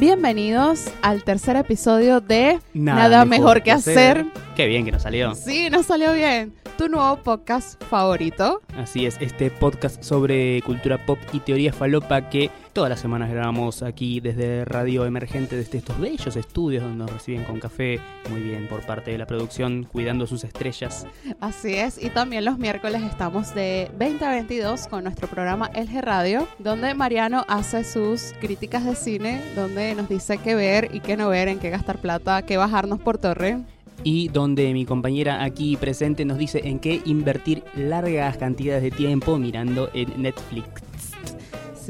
bienvenidos al tercer episodio de Nada, mejor, que hacer. Qué bien que nos salió. Sí, nos salió bien. Tu nuevo podcast favorito. Así es, este podcast sobre cultura pop y teoría falopa que todas las semanas grabamos aquí desde Radio Emergente, desde estos bellos estudios donde nos reciben con café muy bien por parte de la producción, cuidando sus estrellas. Así es, y también los miércoles estamos de 20 a 22 con nuestro programa El G Radio, donde Mariano hace sus críticas de cine, donde nos dice qué ver y qué no ver, en qué gastar plata, qué bajarnos por torre y donde mi compañera aquí presente nos dice en qué invertir largas cantidades de tiempo mirando en Netflix.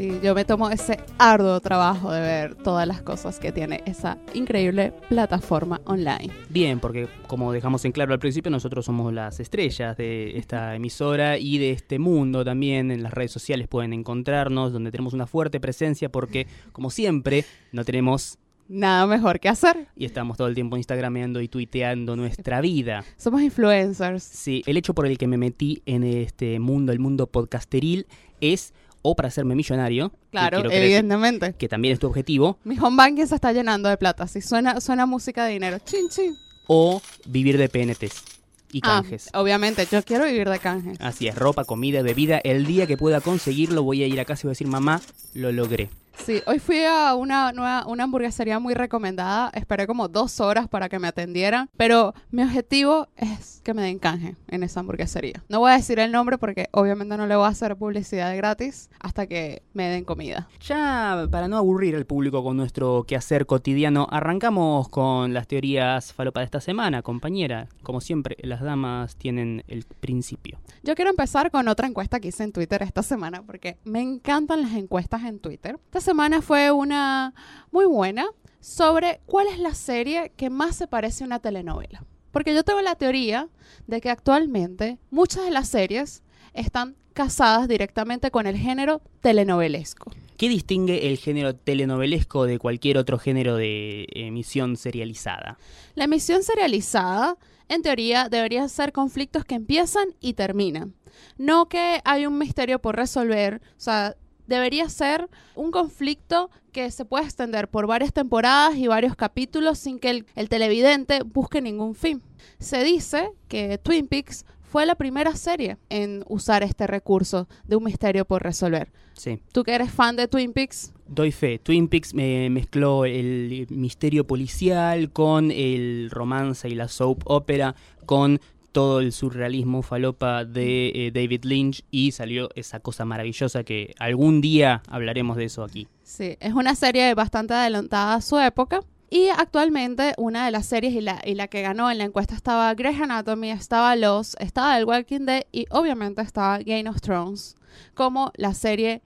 Sí, yo me tomo ese arduo trabajo de ver todas las cosas que tiene esa increíble plataforma online. Bien, porque como dejamos en claro al principio, nosotros somos las estrellas de esta emisora y de este mundo también. En las redes sociales pueden encontrarnos, donde tenemos una fuerte presencia porque, como siempre, no tenemos nada mejor que hacer. Y estamos todo el tiempo instagrameando y tuiteando nuestra vida. Somos influencers. Sí, el hecho por el que me metí en este mundo, el mundo podcasteril, es o para hacerme millonario. Claro, evidentemente. Que, también es tu objetivo. Mi home banking se está llenando de plata. Si suena, suena música de dinero. Chin, chin. O vivir de PNTs y ah, canjes. obviamente, yo quiero vivir de canjes. Así es, ropa, comida, bebida. El día que pueda conseguirlo, voy a ir a casa y voy a decir, mamá, lo logré. Sí, hoy fui a una nueva, una hamburguesería muy recomendada. Esperé como dos horas para que me atendieran. Pero mi objetivo es que me den canje en esa hamburguesería. No voy a decir el nombre porque obviamente no le voy a hacer publicidad gratis hasta que me den comida. Ya para no aburrir al público con nuestro quehacer cotidiano, arrancamos con las teorías falopa de esta semana, compañera. Como siempre, las damas tienen el principio. Yo quiero empezar con otra encuesta que hice en Twitter esta semana porque me encantan las encuestas en Twitter. Esta semana fue una muy buena sobre cuál es la serie que más se parece a una telenovela. Porque yo tengo la teoría de que actualmente muchas de las series están casadas directamente con el género telenovelesco. ¿Qué distingue el género telenovelesco de cualquier otro género de emisión serializada? La emisión serializada, en teoría, debería ser conflictos que empiezan y terminan. No que hay un misterio por resolver, o sea, debería ser un conflicto que se pueda extender por varias temporadas y varios capítulos sin que el, televidente busque ningún fin. Se dice que Twin Peaks fue la primera serie en usar este recurso de un misterio por resolver. Sí. ¿Tú que eres fan de Twin Peaks? Doy fe. Twin Peaks me mezcló el misterio policial con el romance y la soap opera, con todo el surrealismo falopa de eh, David Lynch y salió esa cosa maravillosa que algún día hablaremos de eso aquí. Sí, es una serie bastante adelantada a su época. Y actualmente una de las series y la, y la que ganó en la encuesta estaba Grey's Anatomy, estaba Los, estaba El Walking Dead y obviamente estaba Game of Thrones como la serie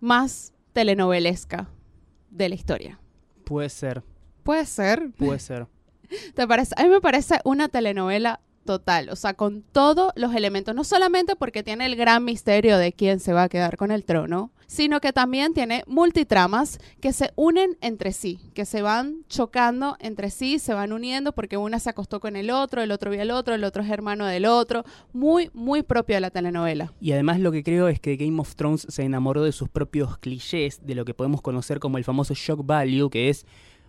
más telenovelesca de la historia. Puede ser. Puede ser. Puede ser. ¿Te parece? A mí me parece una telenovela total, o sea, con todos los elementos, no solamente porque tiene el gran misterio de quién se va a quedar con el trono, sino que también tiene multitramas que se unen entre sí, que se van chocando entre sí, se van uniendo porque una se acostó con el otro, el otro vio al otro, el otro es hermano del otro, muy, muy propio de la telenovela. Y además lo que creo es que Game of Thrones se enamoró de sus propios clichés, de lo que podemos conocer como el famoso shock value, que es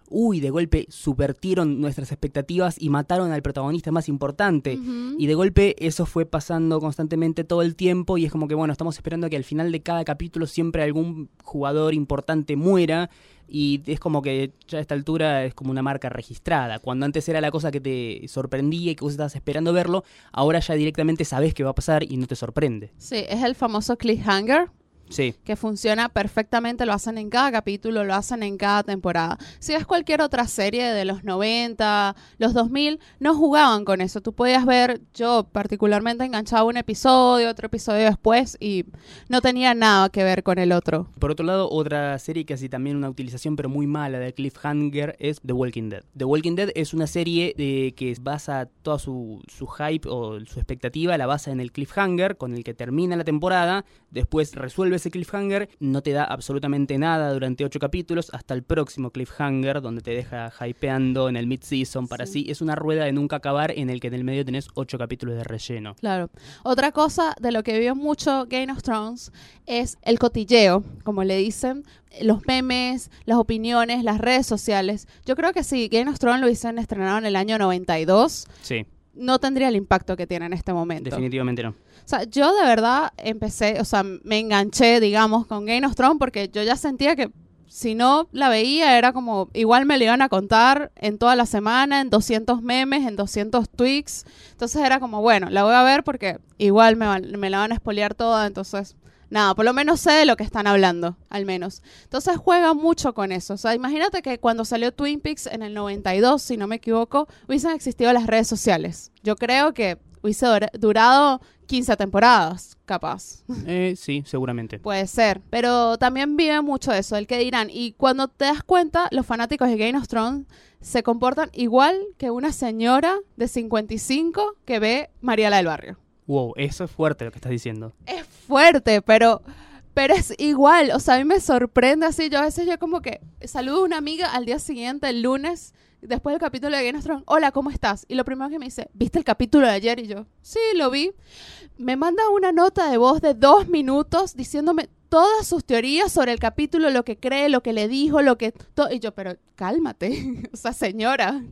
uy, de golpe subvertieron nuestras expectativas y mataron al protagonista más importante. Y de golpe eso fue pasando constantemente todo el tiempo y es como que, bueno, estamos esperando que al final de cada capítulo siempre algún jugador importante muera. Y es como que ya a esta altura es como una marca registrada. Cuando antes era la cosa que te sorprendía y que vos estabas esperando verlo, ahora ya directamente sabes qué va a pasar y no te sorprende. Sí, es el famoso cliffhanger Sí. Que funciona perfectamente, lo hacen en cada capítulo, lo hacen en cada temporada. Si es cualquier otra serie de los 90, los 2000, no jugaban con eso. Tú podías ver, yo particularmente enganchaba un episodio, otro episodio después y no tenía nada que ver con el otro. Por otro lado, otra serie que así también una utilización pero muy mala de Cliffhanger es The Walking Dead. The Walking Dead es una serie de, que basa toda su, su hype o su expectativa, la basa en el cliffhanger con el que termina la temporada, después resuelve resuelve ese cliffhanger, no te da absolutamente nada durante ocho capítulos, hasta el próximo cliffhanger, donde te deja hypeando en el mid-season para Sí. así. Es una rueda de nunca acabar en el que en el medio tenés ocho capítulos de relleno. Claro. Otra cosa de lo que vio mucho Game of Thrones es el cotilleo, como le dicen, los memes, las opiniones, las redes sociales. Yo creo que si Game of Thrones lo hubiesen estrenado en el año 92, Sí, no tendría el impacto que tiene en este momento. definitivamente no. O sea, yo de verdad empecé, o sea, me enganché, digamos, con Game of Thrones porque yo ya sentía que si no la veía era como, igual me lo iban a contar en toda la semana, en 200 memes, en 200 tweets. Entonces era como, bueno, la voy a ver porque igual me, van- me la van a espolear toda, entonces... Nada, por lo menos sé de lo que están hablando, al menos. Entonces juega mucho con eso. O sea, imagínate que cuando salió Twin Peaks en el 92, si no me equivoco, hubiesen existido las redes sociales. Yo creo que hubiese dura- durado 15 temporadas, capaz. Eh, sí, seguramente. Puede ser. Pero también vive mucho eso, el que dirán. Y cuando te das cuenta, los fanáticos de Game of Thrones se comportan igual que una señora de 55 que ve Mariala del Barrio. Wow, eso es fuerte lo que estás diciendo. Es fuerte, pero, pero es igual. O sea, a mí me sorprende así. Yo a veces yo como que saludo a una amiga al día siguiente, el lunes, después del capítulo de Game of Thrones. Hola, ¿cómo estás? Y lo primero que me dice, ¿viste el capítulo de ayer? Y yo, sí, lo vi. Me manda una nota de voz de dos minutos diciéndome todas sus teorías sobre el capítulo, lo que cree, lo que le dijo, lo que... y yo, pero cálmate. o sea, señora.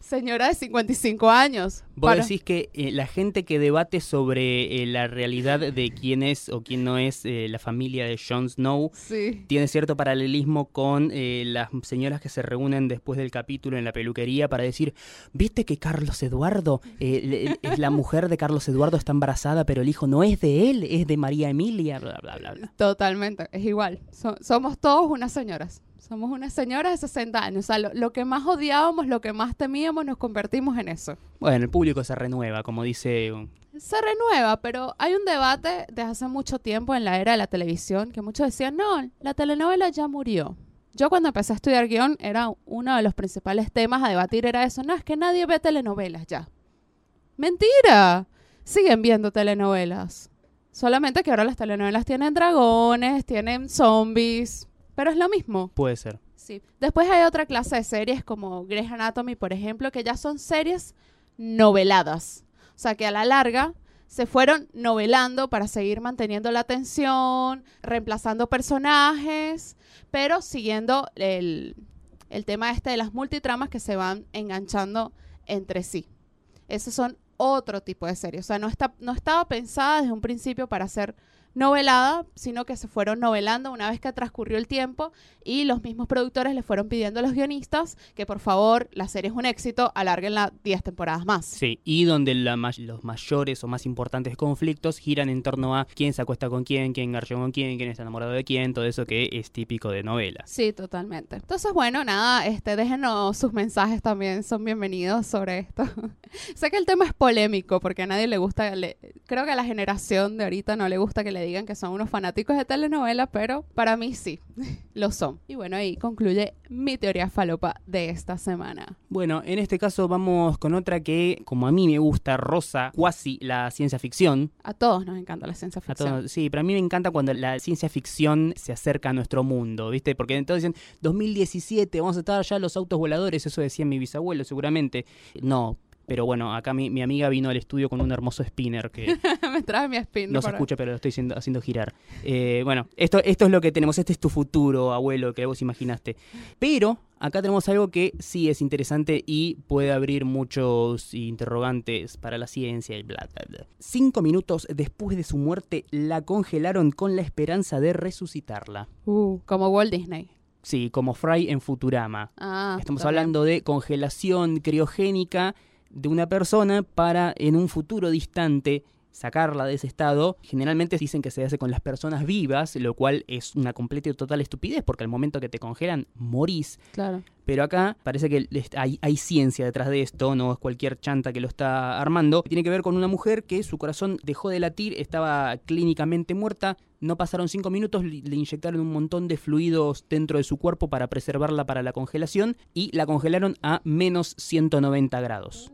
Señora de 55 años. Vos Para- decís que eh, la gente que debate sobre eh, la realidad de quién es o quién no es eh, la familia de Jon Snow Sí. tiene cierto paralelismo con las señoras que se reúnen después del capítulo en la peluquería para decir, ¿viste que Carlos Eduardo, le- es la mujer de Carlos Eduardo, está embarazada, pero el hijo no es de él, es de María Emilia, bla, bla, bla, bla. Totalmente, es igual. So- somos todos unas señoras. Somos unas señoras de 60 años. O sea, lo, lo que más odiábamos, lo que más temíamos, nos convertimos en eso. Bueno, el público se renueva, como dice... Se renueva, pero hay un debate desde hace mucho tiempo en la era de la televisión que muchos decían, no, la telenovela ya murió. Yo cuando empecé a estudiar guion, era uno de los principales temas a debatir, era eso, no, es que nadie ve telenovelas ya. Mentira, siguen viendo telenovelas. Solamente que ahora las telenovelas tienen dragones, tienen zombies, pero es lo mismo. Puede ser. Sí. Después hay otra clase de series como Grey's Anatomy, por ejemplo, que ya son series noveladas. O sea, que a la larga se fueron novelando para seguir manteniendo la atención, reemplazando personajes, pero siguiendo el, el tema este de las multitramas que se van enganchando entre sí. Esos son otro tipo de series. O sea, no, está, no estaba pensada desde un principio para ser novelada, sino que se fueron novelando una vez que transcurrió el tiempo y los mismos productores le fueron pidiendo a los guionistas que por favor la serie es un éxito, alárguenla 10 temporadas más. Sí, y donde la ma- los mayores o más importantes conflictos giran en torno a quién se acuesta con quién, quién garchó con quién, quién está enamorado de quién, todo eso que es típico de novelas. Sí, totalmente. Entonces, bueno, nada, este, déjenos sus mensajes también, son bienvenidos sobre esto. sé que el tema es polémico porque a nadie le gusta, le- creo que a la generación de ahorita no le gusta que le digan que son unos fanáticos de telenovelas, pero para mí sí, lo son. Y bueno, ahí concluye mi teoría falopa de esta semana. Bueno, en este caso vamos con otra que, como a mí me gusta, rosa cuasi la ciencia ficción. A todos nos encanta la ciencia A ficción. todos- sí, pero a mí me encanta cuando la ciencia ficción se acerca a nuestro mundo, ¿viste? Porque entonces dicen, 2017, vamos a estar ya los autos voladores, eso decía mi bisabuelo seguramente. No, pero bueno, acá mi, mi amiga vino al estudio con un hermoso spinner que Me trae mi spin. no se escucha, pero lo estoy haciendo, haciendo girar. Eh, bueno, esto, esto es lo que tenemos, este es tu futuro, abuelo, que vos imaginaste. Pero acá tenemos algo que sí es interesante y puede abrir muchos interrogantes para la ciencia y bla, bla, bla. Cinco minutos después de su muerte, la congelaron con la esperanza de resucitarla. Uh, como Walt Disney. Sí, como Fry en Futurama. Ah, Estamos bien. hablando de congelación criogénica de una persona para en un futuro distante sacarla de ese estado. Generalmente dicen que se hace con las personas vivas, lo cual es una completa y total estupidez porque al momento que te congelan morís. Claro. Pero acá parece que hay, hay ciencia detrás de esto, no es cualquier chanta que lo está armando. Tiene que ver con una mujer que su corazón dejó de latir, estaba clínicamente muerta. No pasaron cinco minutos, le inyectaron un montón de fluidos dentro de su cuerpo para preservarla para la congelación y la congelaron a menos 190 grados.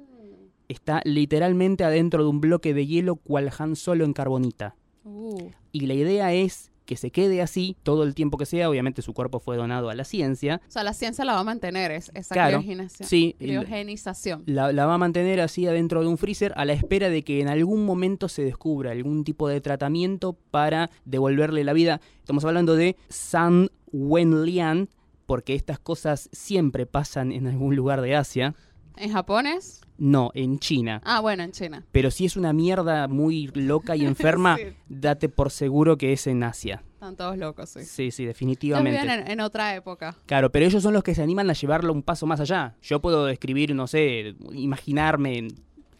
Está literalmente adentro de un bloque de hielo cual Han Solo en carbonita. Uh, Y la idea es que se quede así todo el tiempo que sea. Obviamente su cuerpo fue donado a la ciencia. o sea, la ciencia la va a mantener, es, esa Claro. criogenización. Sí, criogenización. la, la va a mantener así adentro de un freezer a la espera de que en algún momento se descubra algún tipo de tratamiento para devolverle la vida. Estamos hablando de San Wenlian, porque estas cosas siempre pasan en algún lugar de Asia. ¿En japonés? No, en China. Ah, bueno, en China. Pero si es una mierda muy loca y enferma, Sí. date por seguro que es en Asia. Están todos locos, sí. Sí, sí, Ellos definitivamente. viven en, en otra época. Claro, pero ellos son los que se animan a llevarlo un paso más allá. Yo puedo describir, no sé, imaginarme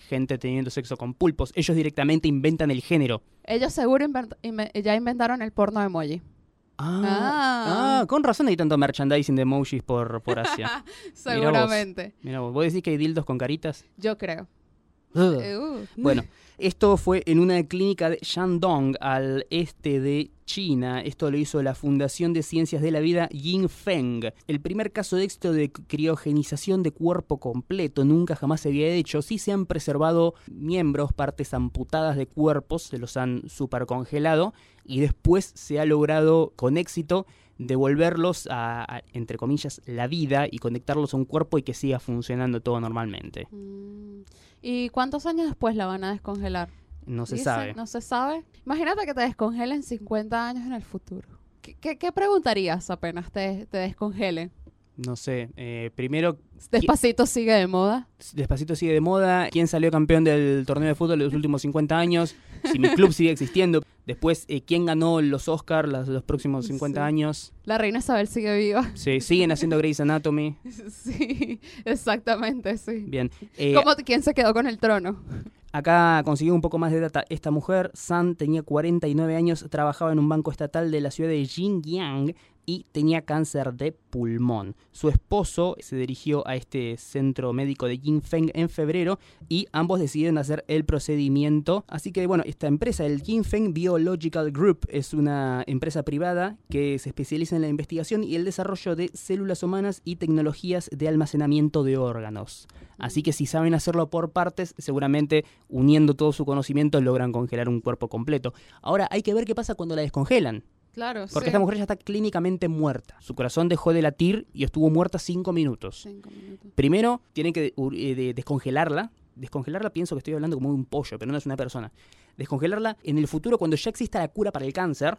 gente teniendo sexo con pulpos. Ellos directamente inventan el género. Ellos seguro invent- inve- ya inventaron el porno emoji. Ah, Ah. con razón hay tanto merchandising de emojis por, por Asia. Seguramente. Mira vos, ¿vos decís que hay dildos con caritas? Yo creo. Eh, uh. Bueno, esto fue en una clínica de Shandong, al este de China. Esto lo hizo la Fundación de Ciencias de la Vida Yingfeng. El primer caso de éxito de criogenización de cuerpo completo nunca jamás se había hecho. Sí se han preservado miembros, partes amputadas de cuerpos, se los han supercongelado y después se ha logrado con éxito devolverlos a, a, entre comillas, la vida y conectarlos a un cuerpo y que siga funcionando todo normalmente. Mm. ¿Y cuántos años después la van a descongelar? No se sabe. No se sabe. Imagínate que te descongelen 50 años en el futuro. ¿Qué, qué- qué preguntarías apenas te, te descongelen? No sé, eh, primero, Despacito sigue de moda. Despacito sigue de moda. ¿Quién salió campeón del torneo de fútbol de los últimos 50 años? Si mi club sigue existiendo. Después, eh, ¿quién ganó los Oscars los, próximos 50 Sí. años? La reina Isabel sigue viva. Sí, siguen haciendo Grey's Anatomy. sí, exactamente, sí. Bien. Eh, ¿Cómo, ¿Quién se quedó con el trono? Acá consiguió un poco más de data. Esta mujer, San, tenía 49 años, trabajaba en un banco estatal de la ciudad de Xinjiang y tenía cáncer de pulmón. Su esposo se dirigió a este centro médico de Yingfeng en febrero y ambos decidieron hacer el procedimiento. Así que bueno, esta empresa, el Yingfeng Biological Group, es una empresa privada que se especializa en la investigación y el desarrollo de células humanas y tecnologías de almacenamiento de órganos. Así que si saben hacerlo por partes, seguramente uniendo todo su conocimiento logran congelar un cuerpo completo. Ahora hay que ver qué pasa cuando la descongelan. Claro, Porque sí. esta mujer ya está clínicamente muerta. Su corazón dejó de latir y estuvo muerta cinco minutos. Cinco minutos. Primero, tienen que eh, de- descongelarla. Descongelarla pienso que estoy hablando como de un pollo, pero no es una persona. Descongelarla en el futuro cuando ya exista la cura para el cáncer.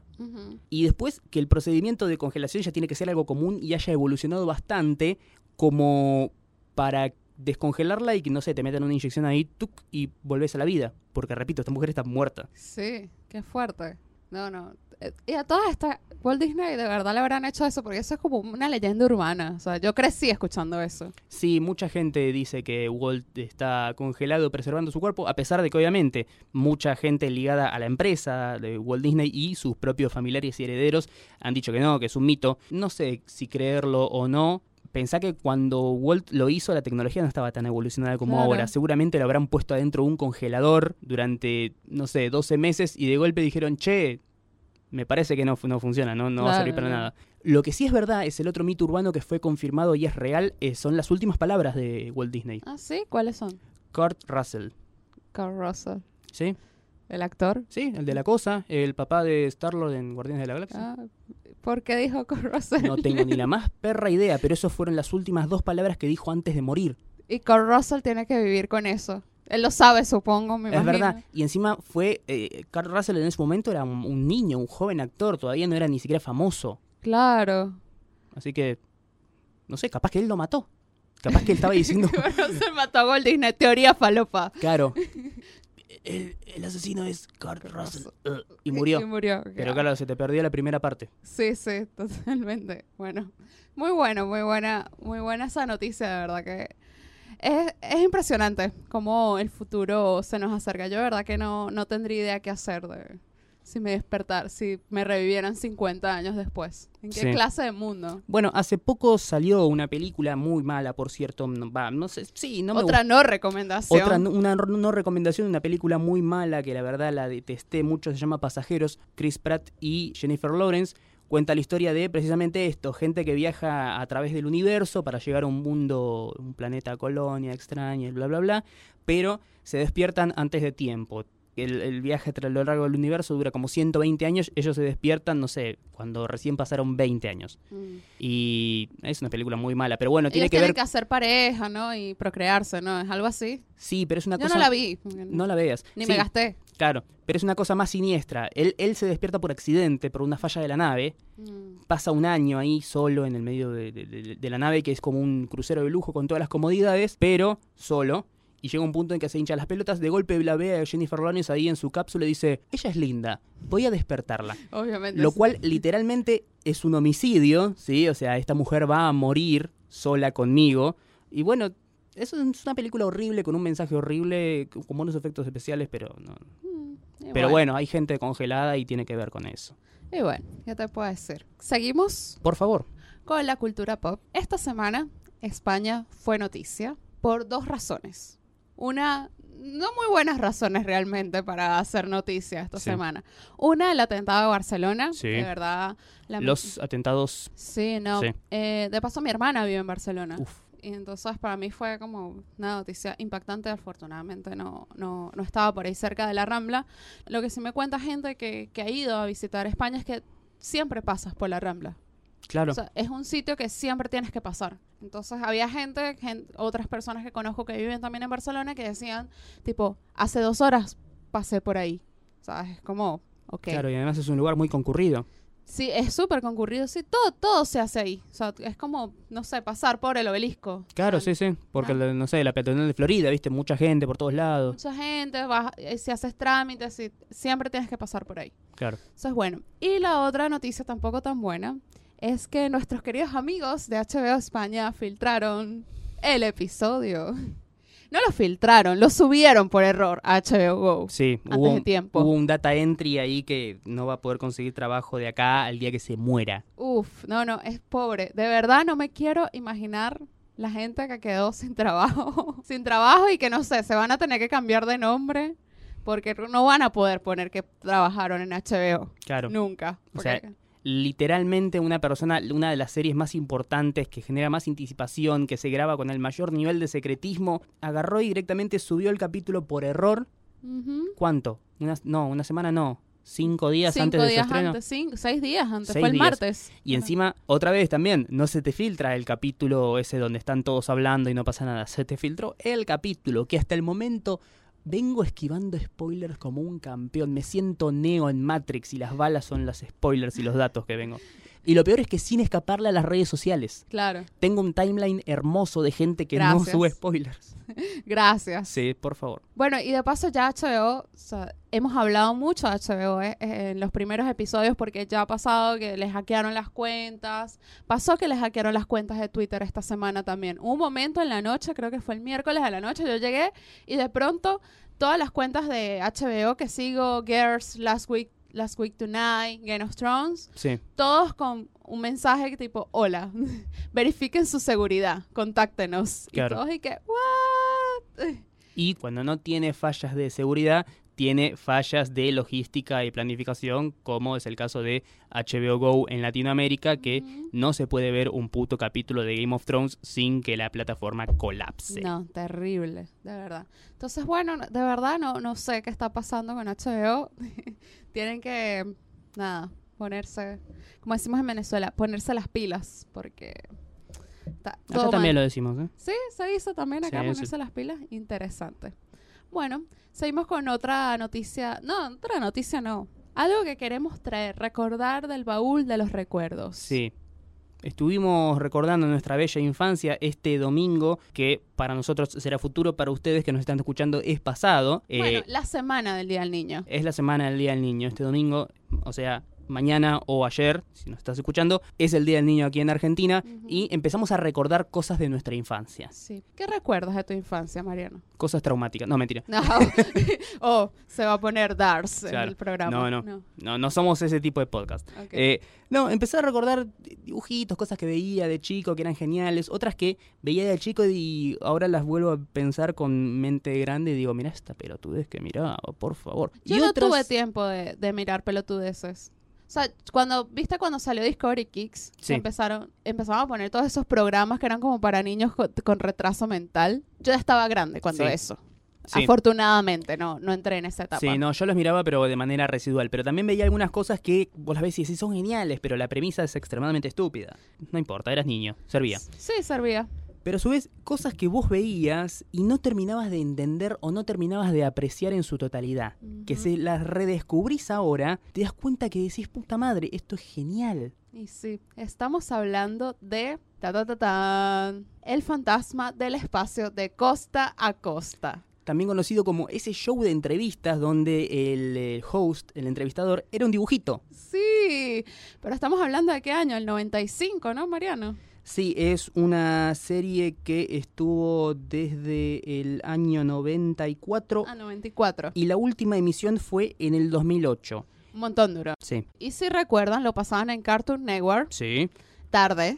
Y después que el procedimiento de congelación ya tiene que ser algo común y haya evolucionado bastante como para descongelarla y que, no sé, te metan una inyección ahí tuc, y volvés a la vida. Porque, repito, esta mujer está muerta. Sí, qué fuerte. No, no. Eh, Y a todas estas, Walt Disney de verdad le habrán hecho eso porque eso es como una leyenda urbana. O sea, yo crecí escuchando eso. Sí, mucha gente dice que Walt está congelado preservando su cuerpo, a pesar de que obviamente mucha gente ligada a la empresa de Walt Disney y sus propios familiares y herederos han dicho que no, que es un mito. No sé si creerlo o no. Pensá que cuando Walt lo hizo la tecnología no estaba tan evolucionada como Claro. ahora. Seguramente lo habrán puesto adentro de un congelador durante, no sé, 12 meses y de golpe dijeron, che, me parece que no, no funciona, no, no va a servir para nada. Lo que sí es verdad es el otro mito urbano que fue confirmado y es real, eh, son las últimas palabras de Walt Disney. Ah, sí, ¿cuáles son? Kurt Russell. Carl Russell, ¿Sí? el actor. Sí, el de la cosa, el papá de Star-Lord en Guardianes de la Galaxia. Ah, ¿Por qué dijo Carl Russell? No tengo ni la más perra idea, pero esas fueron las últimas dos palabras que dijo antes de morir. Y Carl Russell tiene que vivir con eso. Él lo sabe, supongo, me es imagino. verdad. Y encima fue. Eh, Kurt Russell en ese momento era un, un niño, un joven actor, todavía no era ni siquiera famoso. Claro. Así que. No sé, capaz que él lo mató. Capaz que él estaba diciendo. Russell mató a Walt Disney. Teoría falopa. claro. El, el asesino es Kurt Russell. uh, y murió. Y murió. Pero claro, se te perdió la primera parte. Sí, sí, totalmente. Bueno, muy bueno, muy buena, muy buena esa noticia, de verdad que es, es impresionante cómo el futuro se nos acerca. Yo de verdad que no, no tendría idea qué hacer de si me despertar, si me revivieran 50 años después. ¿En qué Sí. clase de mundo? Bueno, hace poco salió una película muy mala, por cierto. no- Va, no sé, sí, no me Otra no recomendación. Otra, no- una no recomendación, una película muy mala que la verdad la detesté mucho, se llama Pasajeros, Chris Pratt y Jennifer Lawrence. Cuenta la historia de precisamente esto, gente que viaja a través del universo para llegar a un mundo, un planeta colonia extraña bla, bla, bla, pero se despiertan antes de tiempo. El, el viaje a lo largo del universo dura como 120 años, ellos se despiertan, no sé, cuando recién pasaron 20 años. Mm. Y es una película muy mala, pero bueno, tiene Ellos que tienen ver... que hacer pareja, ¿no? Y procrearse, ¿no? Es algo así. Sí, pero es una Yo cosa... no la vi. No la veas. Ni Sí, me gasté. Claro, pero es una cosa más siniestra. Él, él se despierta por accidente, por una falla de la nave, Mm. pasa un año ahí solo en el medio de, de- de- de la nave, que es como un crucero de lujo con todas las comodidades, pero solo. Y llega un punto en que se hincha las pelotas, de golpe la ve a Jennifer Lawrence ahí en su cápsula y dice, ella es linda, voy a despertarla. Obviamente. Lo cual literalmente es un homicidio, ¿sí? O sea, esta mujer va a morir sola conmigo. Y bueno, eso es una película horrible, con un mensaje horrible, con buenos efectos especiales, pero no. Mm, Pero bueno, hay gente congelada y tiene que ver con eso. Y bueno, ¿qué te puedo decir? Seguimos Por favor. con la cultura pop. Esta semana España fue noticia por dos razones. Una, no muy buenas razones realmente para hacer noticia esta Sí. semana. Una, el atentado de Barcelona. Sí. De verdad. la- Los atentados. Sí, no. Sí. Eh, de paso, mi hermana vive en Barcelona. Uf. Y entonces para mí fue como una noticia impactante. Afortunadamente no, no, no estaba por ahí cerca de la Rambla. Lo que sí me cuenta gente que, que ha ido a visitar España es que siempre pasas por la Rambla. Claro. O sea, es un sitio que siempre tienes que pasar. Entonces había gente, gen- otras personas que conozco que viven también en Barcelona que decían, tipo, hace dos horas pasé por ahí. ¿Sabes? Es como, ok. Claro, y además es un lugar muy concurrido. Sí, es súper concurrido. Sí, todo, todo se hace ahí. O sea, es como, no sé, pasar por el obelisco. Claro, sí, sí. Porque, Ah. no sé, la peatonal de Florida, viste, mucha gente por todos lados. Mucha gente, vas, eh, si haces trámites, siempre tienes que pasar por ahí. Claro. Eso es bueno. Y la otra noticia tampoco tan buena es que nuestros queridos amigos de HBO España filtraron el episodio. No lo filtraron, lo subieron por error a HBO Go. Sí, Antes hubo, de tiempo. hubo un data entry ahí que no va a poder conseguir trabajo de acá al día que se muera. Uf, no, no, es pobre. De verdad no me quiero imaginar la gente que quedó sin trabajo. sin trabajo y que no sé, se van a tener que cambiar de nombre porque no van a poder poner que trabajaron en HBO. Claro. Nunca. O sea, porque- literalmente una persona, una de las series más importantes, que genera más anticipación, que se graba con el mayor nivel de secretismo, agarró y directamente subió el capítulo por error. ¿Cuánto? Una- no, una semana no. Cinco días Cinco antes de su días estreno. antes, cinco- seis días antes, Seis fue el días. martes. Y Ajá. encima, otra vez también, no se te filtra el capítulo ese donde están todos hablando y no pasa nada. Se te filtró el capítulo que hasta el momento vengo esquivando spoilers como un campeón. Me siento neo en Matrix y las balas son las spoilers y los datos que vengo. Y lo peor es que sin escaparle a las redes sociales. Claro, Tengo un timeline hermoso de gente que no Gracias. sube spoilers. gracias. Sí, por favor. Bueno, y de paso ya HBO, o sea, hemos hablado mucho de HBO eh, en los primeros episodios porque ya ha pasado que les hackearon las cuentas, pasó que les hackearon las cuentas de Twitter esta semana también. Un momento en la noche, creo que fue el miércoles a la noche, yo llegué y de pronto todas las cuentas de HBO que sigo, Girls, Last Week, Last Week Tonight, Game of Thrones, Sí, todos con un mensaje tipo, hola, verifiquen su seguridad, contáctenos. Claro. Y todos y que, what? Y cuando no tiene fallas de seguridad, tiene fallas de logística y planificación, como es el caso de HBO Go en Latinoamérica, que no se puede ver un puto capítulo de Game of Thrones sin que la plataforma colapse. No, terrible, de verdad. Entonces, bueno, no- de verdad no, no sé qué está pasando con HBO. Tienen que, nada, ponerse, como decimos en Venezuela, ponerse las pilas, porque está Acá también mal. lo decimos, ¿eh? Sí, se dice también acá Sí, ponerse sí. las pilas. Interesante. Bueno, seguimos con otra noticia. No, otra noticia no. Algo que queremos traer, recordar del baúl de los recuerdos. Sí. Estuvimos recordando nuestra bella infancia este domingo, que para nosotros será futuro, para ustedes que nos están escuchando es pasado. Eh, Bueno, la semana del Día del Niño. es la semana del Día del Niño. Este domingo, o sea, mañana o ayer, si nos estás escuchando, es el Día del Niño aquí en Argentina y empezamos a recordar cosas de nuestra infancia. Sí. ¿Qué recuerdas de tu infancia, Mariano? Cosas traumáticas. No, mentira. No. oh, se va a poner Dars en el programa. No, no. No, no somos ese tipo de podcast. Eh, no, empecé a recordar dibujitos, cosas que veía de chico que eran geniales, otras que veía de chico y ahora las vuelvo a pensar con mente grande y digo, mira esta pelotudez que miraba, por favor. Yo y no otras- tuve tiempo de, de mirar pelotudeces. O sea, cuando, ¿viste cuando salió Discovery Kicks? Sí. Empezaron, empezaron a poner todos esos programas que eran como para niños con, con retraso mental. Yo ya estaba grande cuando Sí. eso. Sí. Afortunadamente, no, no entré en esa etapa. Sí, no, yo los miraba pero de manera residual. Pero también veía algunas cosas que vos las ves y decís son geniales, pero la premisa es extremadamente estúpida. No importa, eras niño, servía. Sí, servía. Pero a su vez, cosas que vos veías y no terminabas de entender o no terminabas de apreciar en su totalidad. Que si las redescubrís ahora, te das cuenta que decís, puta madre, esto es genial. Y sí, estamos hablando de ta, ta, ta, tan, el fantasma del espacio de costa a costa. También conocido como ese show de entrevistas donde el, eh, host, el entrevistador, era un dibujito. Sí, pero estamos hablando de qué año, el 95, ¿no, Mariano? Sí, es una serie que estuvo desde el año 94 Ah, 94. y la última emisión fue en el 2008. Un montón duró. Sí, Y si recuerdan, lo pasaban en Cartoon Network sí. tarde,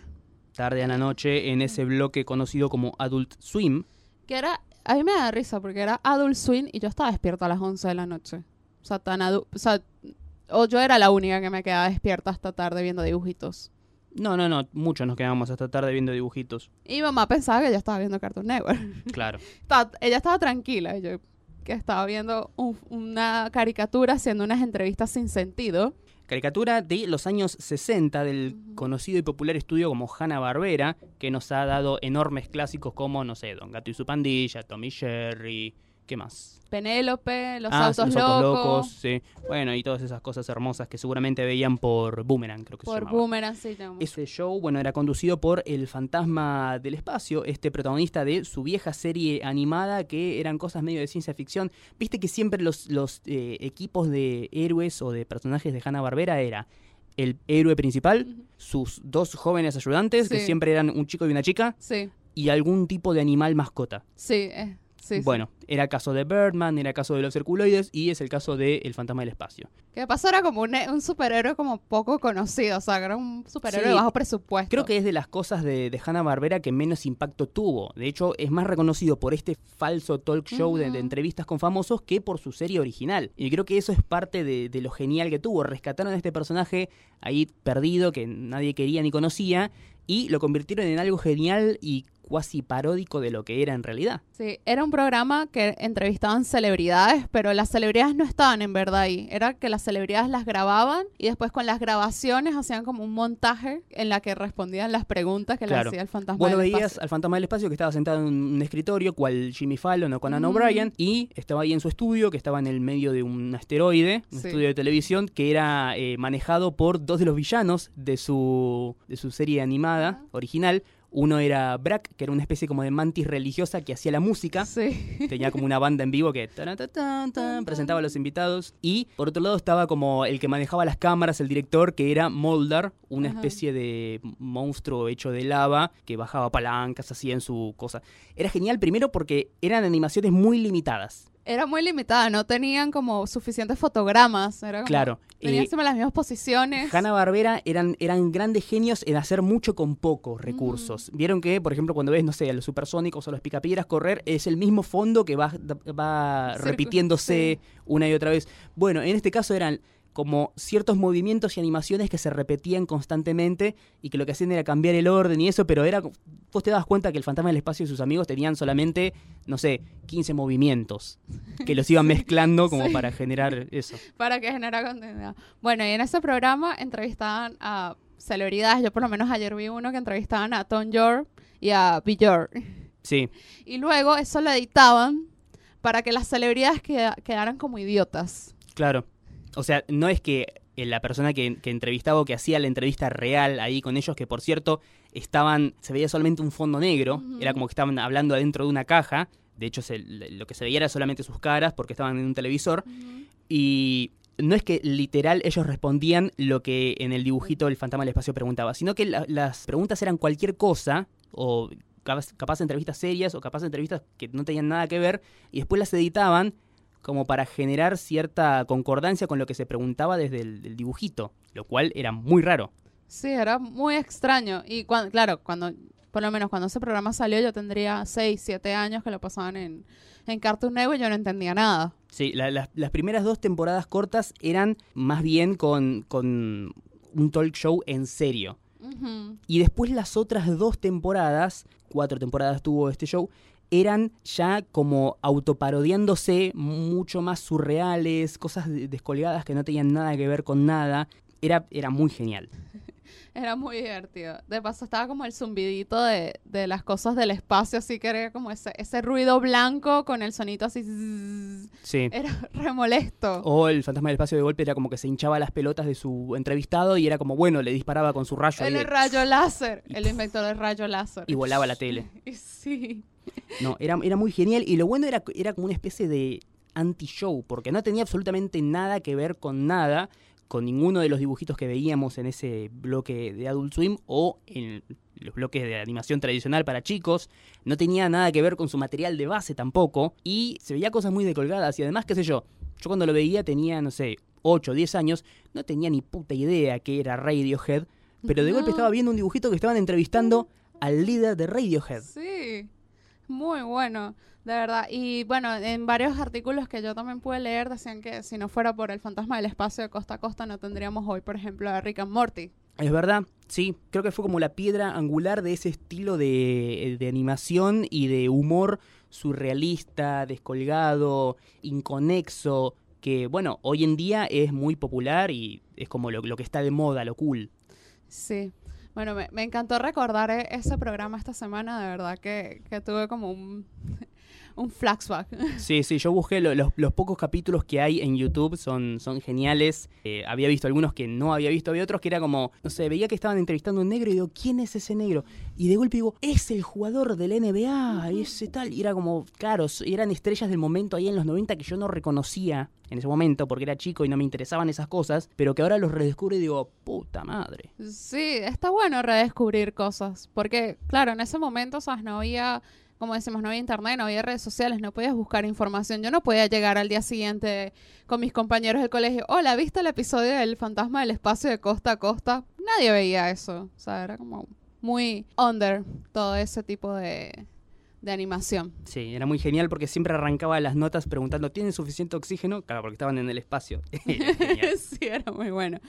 Tarde a la noche en ese bloque conocido como Adult Swim. que era, a mí me da risa porque era Adult Swim y yo estaba despierta a las 11 de la noche. O sea, tan adu- o sea, o yo era la única que me quedaba despierta hasta tarde viendo dibujitos. No, no, no, muchos nos quedamos hasta tarde viendo dibujitos. Y mamá pensaba que yo estaba viendo Cartoon Network. Claro. Estaba- ella estaba tranquila, yo que estaba viendo un- una caricatura haciendo unas entrevistas sin sentido. Caricatura de los años 60 del conocido y popular estudio como Hanna-Barbera, que nos ha dado enormes clásicos como, no sé, Don Gato y su pandilla, Tommy Jerry, ¿qué más? Penélope, los Ah, autos los locos, locos, sí. Bueno, y todas esas cosas hermosas que seguramente veían por Boomerang, creo que se por. Boomerang, sí, no. Ese show, bueno, era conducido por el fantasma del espacio, este protagonista de su vieja serie animada, que eran cosas medio de ciencia ficción. Viste que siempre los, los eh, equipos de héroes o de personajes de Hanna-Barbera era el héroe principal, sus dos jóvenes ayudantes, que siempre eran un chico y una chica, Sí, y algún tipo de animal mascota. sí, eh, sí, sí. bueno, era caso de Birdman, era caso de los circuloides, y es el caso de El fantasma del espacio. Que de paso era como un, un superhéroe como poco conocido, o sea, era un superhéroe Sí. de bajo presupuesto. Creo que es de las cosas de, de Hanna-Barbera que menos impacto tuvo. De hecho, es más reconocido por este falso talk show de, entrevistas con famosos que por su serie original. Y creo que eso es parte de, de lo genial que tuvo. Rescataron a este personaje ahí perdido que nadie quería ni conocía y lo convirtieron en algo genial y cuasi paródico de lo que era en realidad. Sí, era un programa que entrevistaban celebridades, pero las celebridades no estaban en verdad ahí. Era que las celebridades las grababan y después con las grabaciones hacían como un montaje en la que respondían las preguntas que le Claro. hacía el fantasma Vos del veías espacio. al fantasma del espacio que estaba sentado en un escritorio, cual Jimmy Fallon o Conan Mm. O'Brien, y estaba ahí en su estudio, que estaba en el medio de un asteroide, un Sí. estudio de televisión, que era eh, manejado por dos de los villanos de su, de su serie animada original. Uno era Brack, que era una especie como de mantis religiosa que hacía la música. Sí. Tenía como una banda en vivo que presentaba a los invitados. Y por otro lado estaba como el que manejaba las cámaras, el director, que era Moldar, una Ajá. especie de monstruo hecho de lava que bajaba palancas, hacía en su cosa. Era genial primero porque eran animaciones muy limitadas. Era muy limitada, no tenían como suficientes fotogramas. Era como, Claro. Tenían eh, siempre las mismas posiciones. Hanna Barbera eran, eran grandes genios en hacer mucho con pocos recursos. Vieron que, por ejemplo, cuando ves, no sé, a los supersónicos o los picapiedras correr, es el mismo fondo que va, va Circu- repitiéndose una y otra vez. Bueno, en este caso eran como ciertos movimientos y animaciones que se repetían constantemente y que lo que hacían era cambiar el orden y eso, pero era vos te das cuenta que el fantasma del espacio y sus amigos tenían solamente, no sé, 15 movimientos que los iban mezclando como Sí. para generar eso. para que genera contenido. Bueno, y en ese programa entrevistaban a celebridades. Yo por lo menos ayer vi uno que entrevistaban a Tom York y a Björk. Sí, Y luego eso lo editaban para que las celebridades queda- quedaran como idiotas. Claro. O sea, no es que eh, la persona que, que entrevistaba o que hacía la entrevista real ahí con ellos, que por cierto estaban, se veía solamente un fondo negro, era como que estaban hablando adentro de una caja, de hecho se- lo que se veía era solamente sus caras porque estaban en un televisor, y no es que literal ellos respondían lo que en el dibujito el fantasma del espacio preguntaba, sino que la- las preguntas eran cualquier cosa, o capaz, capaz entrevistas serias, o capaz entrevistas que no tenían nada que ver, y después las editaban como para generar cierta concordancia con lo que se preguntaba desde el dibujito, lo cual era muy raro. Sí, era muy extraño. Y cuan- claro, cuando, por lo menos cuando ese programa salió, yo tendría 6, 7 años que lo pasaban en, en Cartoon Network y yo no entendía nada. Sí, la- las- las primeras dos temporadas cortas eran más bien con, con un talk show en serio. Y después las otras dos temporadas, cuatro temporadas tuvo este show, eran ya como autoparodiándose, mucho más surreales, cosas de- descolgadas que no tenían nada que ver con nada. Era, era muy genial. Era muy divertido. De paso estaba como el zumbidito de, de las cosas del espacio, así que era como ese, ese ruido blanco con el sonito así. Sí. Era re molesto. O el fantasma del espacio de golpe era como que se hinchaba las pelotas de su entrevistado y era como, bueno, le disparaba con su rayo el de- rayo láser. El inventor del rayo láser. y volaba la tele. Sí. No, era, era muy genial. Y lo bueno era, era como una especie de anti-show, porque no tenía absolutamente nada que ver con nada, con ninguno de los dibujitos que veíamos en ese bloque de Adult Swim o en los bloques de animación tradicional para chicos, no tenía nada que ver con su material de base tampoco, y se veía cosas muy decolgadas, y además, qué sé yo, yo cuando lo veía tenía, no sé, 8 o 10 años, no tenía ni puta idea que era Radiohead, pero de golpe estaba viendo un dibujito que estaban entrevistando al líder de Radiohead. Sí, muy bueno, de verdad. Y bueno, en varios artículos que yo también pude leer decían que si no fuera por el fantasma del espacio de costa a costa no tendríamos hoy, por ejemplo, a Rick and Morty. Es verdad, sí, creo que fue como la piedra angular de ese estilo de, de animación y de humor surrealista, descolgado, inconexo, que bueno, hoy en día es muy popular y es como lo, lo que está de moda, lo cool. Sí. Bueno, me, encantó recordar e- ese programa esta semana, de verdad que, que tuve como un, un flashback. Sí, sí, yo busqué lo- los, los pocos capítulos que hay en YouTube, son, son geniales. Eh, había visto algunos que no había visto, había otros que era como, no sé, veía que estaban entrevistando a un negro y digo, ¿quién es ese negro? Y de golpe digo, es el jugador del NBA, ese tal. Y era como, claro, eran estrellas del momento ahí en los 90 que yo no reconocía en ese momento porque era chico y no me interesaban esas cosas, pero que ahora los redescubro y digo, puta madre. Sí, está bueno redescubrir cosas, porque claro, en ese momento, ¿sabes? No había, como decimos, no había internet, no había redes sociales, no podías buscar información. Yo no podía llegar al día siguiente con mis compañeros del colegio, hola, ¿viste el episodio del fantasma del espacio de costa a costa? Nadie veía eso, o sea, era como muy under todo ese tipo de, de animación. Sí, era muy genial porque siempre arrancaba las notas preguntando, ¿tienen suficiente oxígeno? Claro, porque estaban en el espacio. Era sí, era muy bueno.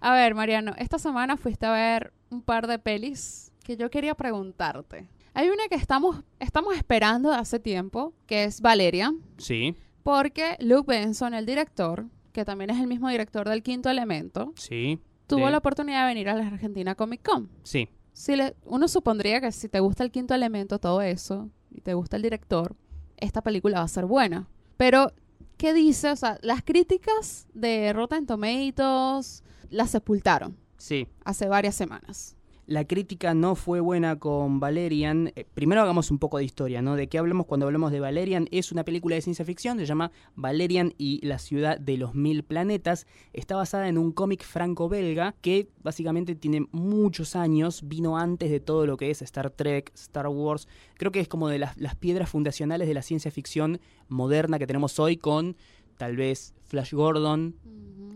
A ver, Mariano, esta semana fuiste a ver un par de pelis que yo quería preguntarte. Hay una que estamos, estamos esperando de hace tiempo, que es Valeria, Sí, porque Luke Benson, el director, que también es el mismo director del Quinto Elemento, sí, tuvo la oportunidad de venir a la Argentina Comic Con. sí. Si le- uno supondría que si te gusta el Quinto Elemento, todo eso, y te gusta el director, esta película va a ser buena. Pero, ¿qué dice? O sea, las críticas de Rotten Tomatoes las sepultaron Sí, hace varias semanas. La crítica no fue buena con Valerian. Eh, primero hagamos un poco de historia, ¿no? ¿De qué hablamos cuando hablamos de Valerian? Es una película de ciencia ficción, se llama Valerian y la ciudad de los mil planetas. Está basada en un cómic franco-belga que básicamente tiene muchos años, vino antes de todo lo que es Star Trek, Star Wars. Creo que es como de las, las piedras fundacionales de la ciencia ficción moderna que tenemos hoy con tal vez Flash Gordon,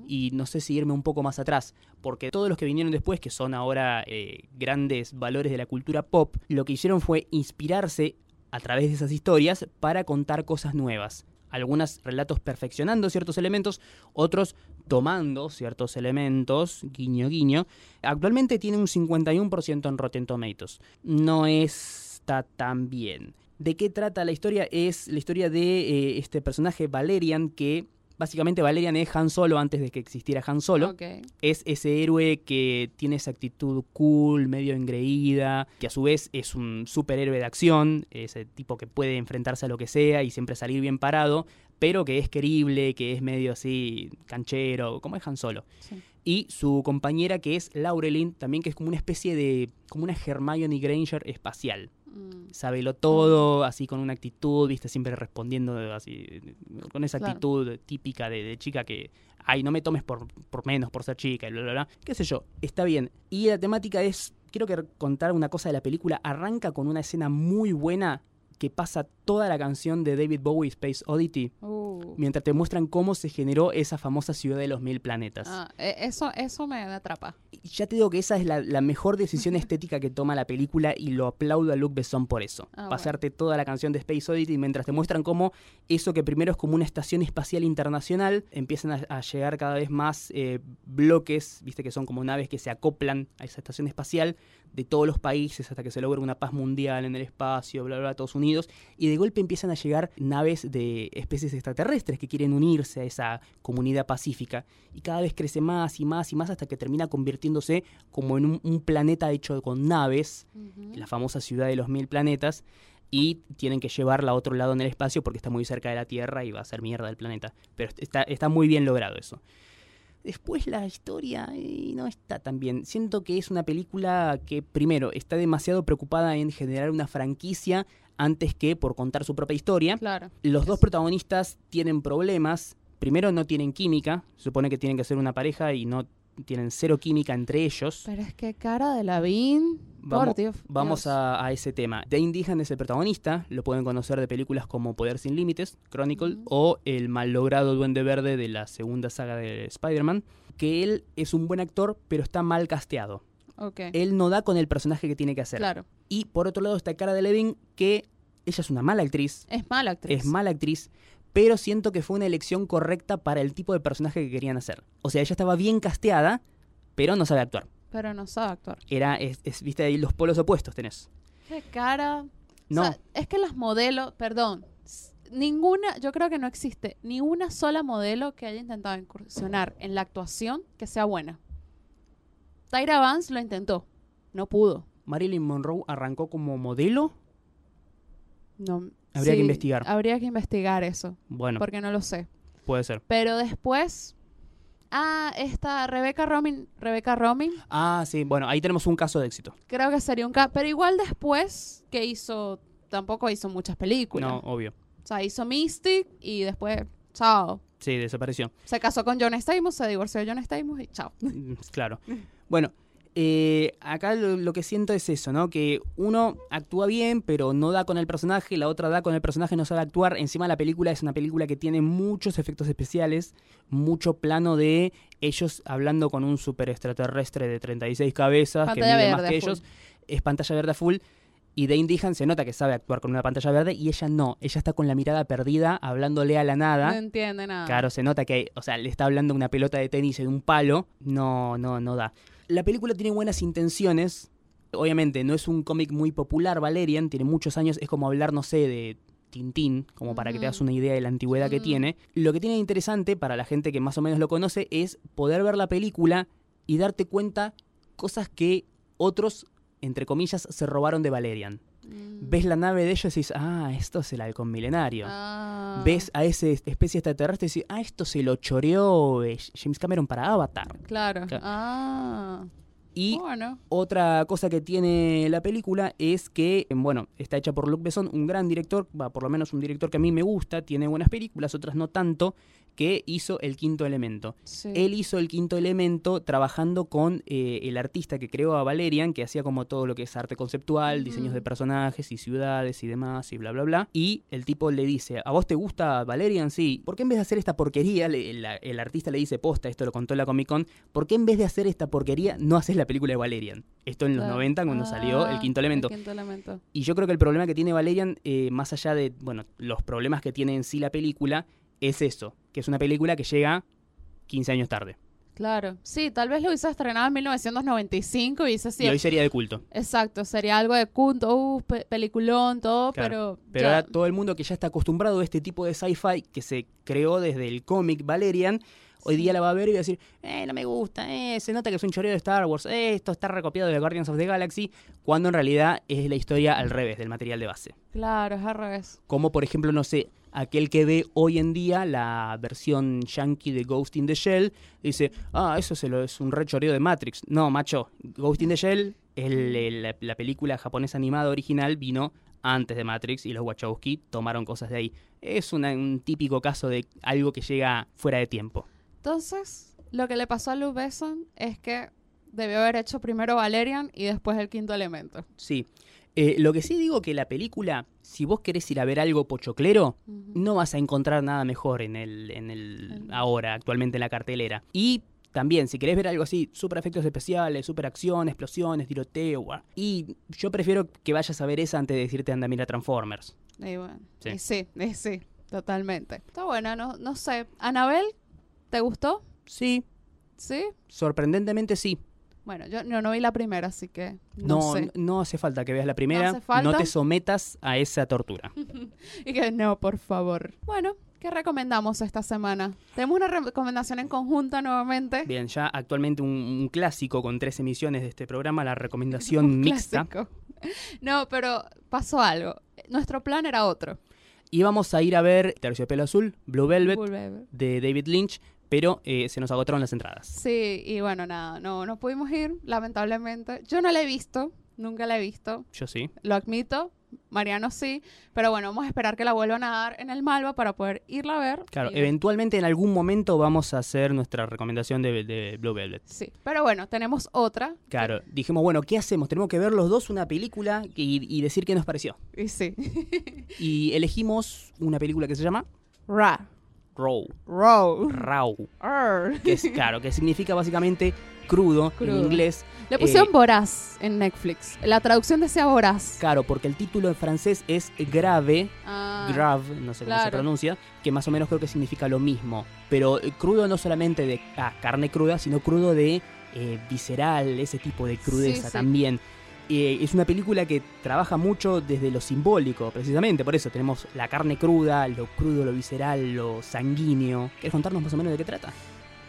y no sé si irme un poco más atrás, porque todos los que vinieron después, que son ahora eh, grandes valores de la cultura pop, lo que hicieron fue inspirarse a través de esas historias para contar cosas nuevas. Algunos relatos perfeccionando ciertos elementos, otros tomando ciertos elementos, guiño guiño. Actualmente tiene un 51% en Rotten Tomatoes. No está tan bien. ¿De qué trata la historia? Es la historia de eh, este personaje Valerian que Básicamente Valerian es Han Solo antes de que existiera Han Solo. Es ese héroe que tiene esa actitud cool, medio engreída, que a su vez es un superhéroe de acción, ese tipo que puede enfrentarse a lo que sea y siempre salir bien parado, pero que es querible, que es medio así canchero, como es Han Solo. Sí. Y su compañera que es Laurelin, también que es como una especie de, como una Hermione Granger espacial Mm, sabelo todo, así con una actitud, viste, siempre respondiendo así, con esa Claro. actitud típica de, de chica que, ay, no me tomes por, por menos por ser chica, y bla, bla, bla. Qué sé yo, está bien. Y la temática es, quiero que contar una cosa de la película, arranca con una escena muy buena que pasa toda la canción de David Bowie, Space Oddity, Uh. mientras te muestran cómo se generó esa famosa ciudad de los mil planetas. Ah, e- eso, eso me atrapa. Y ya te digo que esa es la, la mejor decisión estética que toma la película y lo aplaudo a Luc Besson por eso. Ah, Pasarte toda la canción de Space Oddity mientras te muestran cómo eso que primero es como una estación espacial internacional, empiezan a, a llegar cada vez más eh, bloques, viste que son como naves que se acoplan a esa estación espacial de todos los países hasta que se logra una paz mundial en el espacio, bla, bla, bla, todos unidos. Y de golpe empiezan a llegar naves de especies extraterrestres que quieren unirse a esa comunidad pacífica. Y cada vez crece más y más y más hasta que termina convirtiéndose como en un, un planeta hecho con naves, la famosa ciudad de los mil planetas. Y tienen que llevarla a otro lado en el espacio porque está muy cerca de la Tierra y va a ser mierda el planeta. Pero está, está muy bien logrado eso. Después la historia eh, no está tan bien. Siento que es una película que, primero, está demasiado preocupada en generar una franquicia antes que por contar su propia historia. Claro. Los dos protagonistas tienen problemas. Primero, no tienen química. Se supone que tienen que ser una pareja y no tienen cero química entre ellos. Pero es que cara de Lavín. Vamos- Dios. Vamos Dios. a, a ese tema. Dane Dehan es el protagonista, lo pueden conocer de películas como Poder sin Límites, Chronicle o el mal logrado Duende Verde de la segunda saga de Spider-Man, que él es un buen actor, pero está mal casteado. Ok. Él no da con el personaje que tiene que hacer. Claro. Y por otro lado está Cara de Levin, que ella es una mala actriz, Es mala actriz. es mala actriz, pero siento que fue una elección correcta para el tipo de personaje que querían hacer. O sea, ella estaba bien casteada, pero no sabe actuar. Pero no sabe actuar. Era, es, es- viste ahí los polos opuestos tenés. Qué cara. No. O sea, es que las modelos, perdón, ninguna, yo creo que no existe ni una sola modelo que haya intentado incursionar en la actuación que sea buena. Tyra Vance lo intentó, no pudo. Marilyn Monroe arrancó como modelo. No, Habría que investigar. Habría que investigar eso, Bueno, porque no lo sé. puede ser. Pero después, ah, esta Rebecca Romin, Rebecca Romin, Ah, sí, bueno, ahí tenemos un caso de éxito. creo que sería un ca- pero igual después que hizo, tampoco hizo muchas películas. No, obvio. O sea, hizo Mystic y después, chao. Sí, desapareció. Se casó con John Stamos, se divorció de John Stamos y chao. Mm, claro. Bueno, eh, acá lo, lo que siento es eso, ¿no? Que uno actúa bien, pero no da con el personaje, la otra da con el personaje, no sabe actuar. Encima la película es una película que tiene muchos efectos especiales, mucho plano de ellos hablando con un super extraterrestre de 36 cabezas que mide más que ellos. Es pantalla verde a full. Y Dane Dehan se nota que sabe actuar con una pantalla verde y ella no. Ella está con la mirada perdida, hablándole a la nada. No entiende nada. Claro, se nota que, o sea, le está hablando una pelota de tenis en un palo. No, no, no da. La película tiene buenas intenciones. Obviamente, no es un cómic muy popular, Valerian. Tiene muchos años. Es como hablar, no sé, de Tintín, como para que te hagas una idea de la antigüedad que tiene. Lo que tiene de interesante para la gente que más o menos lo conoce es poder ver la película y darte cuenta cosas que otros, entre comillas, se robaron de Valerian. Mm. Ves la nave de ellos y dices, ah, esto es el halcón milenario Ah. ves a esa especie extraterrestre y dices, ah, esto se lo choreó eh, James Cameron para Avatar. Claro. Claro. Ah. Y Bueno. otra cosa que tiene la película es que, bueno, está hecha por Luc Besson, un gran director, va, por lo menos un director que a mí me gusta, tiene buenas películas, otras no tanto, que hizo El Quinto Elemento. Sí. Él hizo El Quinto Elemento trabajando con eh, el artista que creó a Valerian, que hacía como todo lo que es arte conceptual, diseños de personajes y ciudades y demás y bla, bla, bla. Y el tipo le dice, ¿a vos te gusta Valerian? Sí. ¿Por qué en vez de hacer esta porquería, le- la- el artista le dice, posta, esto lo contó en la Comic Con, ¿por qué en vez de hacer esta porquería no haces la película de Valerian? Esto en los Claro. 90 cuando salió El Ah, Quinto Elemento. El quinto elemento. Y yo creo que el problema que tiene Valerian, eh, más allá de, bueno, los problemas que tiene en sí la película, es eso, que es una película que llega 15 años tarde. Claro. Sí, tal vez lo hubiese estrenado en 1995 y hubiese Y sido. hoy sería de culto. Exacto, sería algo de culto, uh, pe- peliculón, todo, Claro, pero. Pero ya- ahora todo el mundo que ya está acostumbrado a este tipo de sci-fi que se creó desde el cómic Valerian, hoy día la va a ver y va a decir, eh, no me gusta, eh, se nota que es un choreo de Star Wars, eh, esto está recopiado de Guardians of the Galaxy, cuando en realidad es la historia al revés del material de base. Claro, es al revés. Como por ejemplo, no sé, aquel que ve hoy en día la versión yankee de Ghost in the Shell, dice, ah, eso se lo, es un rechoreo de Matrix. No, macho, Ghost in the Shell, el- el- la, la película japonesa animada original, vino antes de Matrix y los Wachowski tomaron cosas de ahí. Es una- un típico caso de algo que llega fuera de tiempo. Entonces, lo que le pasó a Luke Besson es que debió haber hecho primero Valerian y después el quinto elemento. Sí. Eh, lo que sí digo que la película, si vos querés ir a ver algo pochoclero, no vas a encontrar nada mejor en el, en el ahora, actualmente en la cartelera. Y también, si querés ver algo así, super efectos especiales, super acción, explosiones, tiroteo, y yo prefiero que vayas a ver esa antes de decirte anda a mirar Transformers. Y bueno, Sí. y sí, y sí, totalmente. Está buena, no, no sé. Anabel, ¿te gustó? Sí, ¿Sí? sorprendentemente sí. Bueno, yo, yo no vi la primera, así que no, No, sé. no hace falta que veas la primera, hace falta. no te sometas a esa tortura. Y que no, por favor. Bueno, ¿qué recomendamos esta semana? Tenemos una recomendación en conjunta nuevamente. Bien, ya actualmente un, un clásico con tres emisiones de este programa, la recomendación Un mixta. clásico. No, pero pasó algo. Nuestro plan era otro. Y vamos a ir a ver Terciopelo Azul, Blue Velvet, Volver. de David Lynch, pero eh, se nos agotaron las entradas. Sí, y bueno, nada, no, no pudimos ir, lamentablemente. Yo no la he visto, nunca la he visto, Yo sí. lo admito. Mariano sí, pero bueno, vamos a esperar que la vuelvan a dar en el Malva para poder irla a ver. Claro, Y- eventualmente en algún momento vamos a hacer nuestra recomendación de, de Blue Velvet. Sí, pero bueno, tenemos otra. Claro, dijimos, bueno, ¿qué hacemos? Tenemos que ver los dos una película y, y decir qué nos pareció. Y sí. Y elegimos una película que se llama Ra. Raw. Raw. Arr. Que es, claro, que significa básicamente crudo, Crudo. en inglés. Le pusieron Eh, voraz en Netflix. La traducción decía voraz. Claro, porque el título en francés es grave, Ah, grave, no sé cómo se claro. pronuncia, que más o menos creo que significa lo mismo. Pero eh, crudo no solamente de ah, carne cruda, sino crudo de eh, visceral, ese tipo de crudeza Sí, sí. también. Eh, es una película que trabaja mucho desde lo simbólico, precisamente. Por eso tenemos la carne cruda, lo crudo, lo visceral, lo sanguíneo. ¿Quieres contarnos más o menos de qué trata?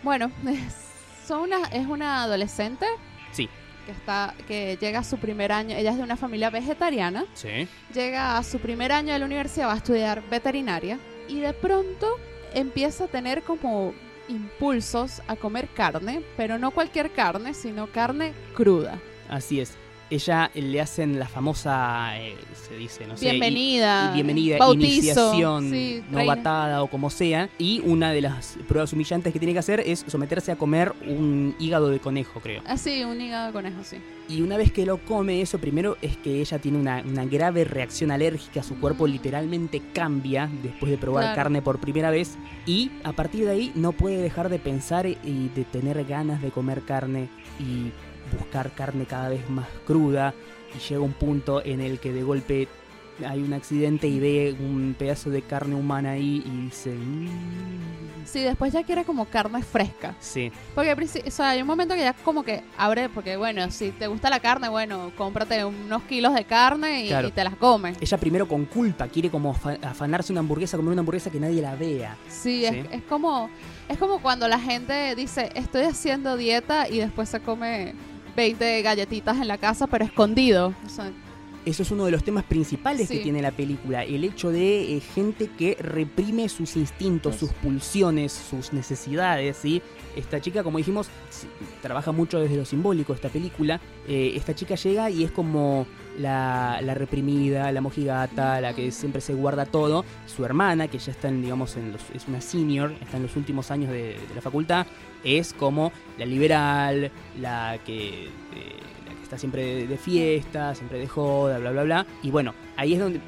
Bueno, es, una, es una adolescente Sí. que está que llega a su primer año. Ella es de una familia vegetariana. Sí. Llega a su primer año de la universidad, va a estudiar veterinaria y de pronto empieza a tener como impulsos a comer carne, pero no cualquier carne, sino carne cruda. Así es. Ella le hacen la famosa, eh, se dice, no sé, bienvenida. y bienvenida, bautizo, iniciación sí, novatada o como sea. Y una de las pruebas humillantes que tiene que hacer es someterse a comer un hígado de conejo, creo. Ah, sí, un hígado de conejo, sí. Y una vez que lo come, eso primero es que ella tiene una, una grave reacción alérgica, su cuerpo literalmente cambia después de probar Claro. carne por primera vez. Y a partir de ahí no puede dejar de pensar y de tener ganas de comer carne y buscar carne cada vez más cruda. Y llega un punto en el que de golpe hay un accidente y ve un pedazo de carne humana ahí y dice... "Mm". Sí, después ya quiere como carne fresca. Sí, Porque o sea, hay un momento que ya como que abre, porque bueno, si te gusta la carne, bueno, cómprate unos kilos de carne y, Claro. y te las comes. ella primero con culpa quiere como afa- afanarse una hamburguesa, comer una hamburguesa que nadie la vea. Sí, Sí. Es, es como es como cuando la gente dice, estoy haciendo dieta y después se come 20 galletitas en la casa, pero escondido. O sea, Eso es uno de los temas principales que tiene la película, el hecho de eh, gente que reprime sus instintos, sus pulsiones, sus necesidades, ¿sí? Esta chica, como dijimos, trabaja mucho desde lo simbólico esta película. Eh, esta chica llega y es como la, la reprimida, la mojigata, la que siempre se guarda todo. Su hermana, que ya está en, digamos, los- es una senior, está en los últimos años de, la facultad, es como la liberal, la que, eh, la que está siempre de, de fiesta, siempre de joda, bla, bla, bla. Y bueno, ahí es donde,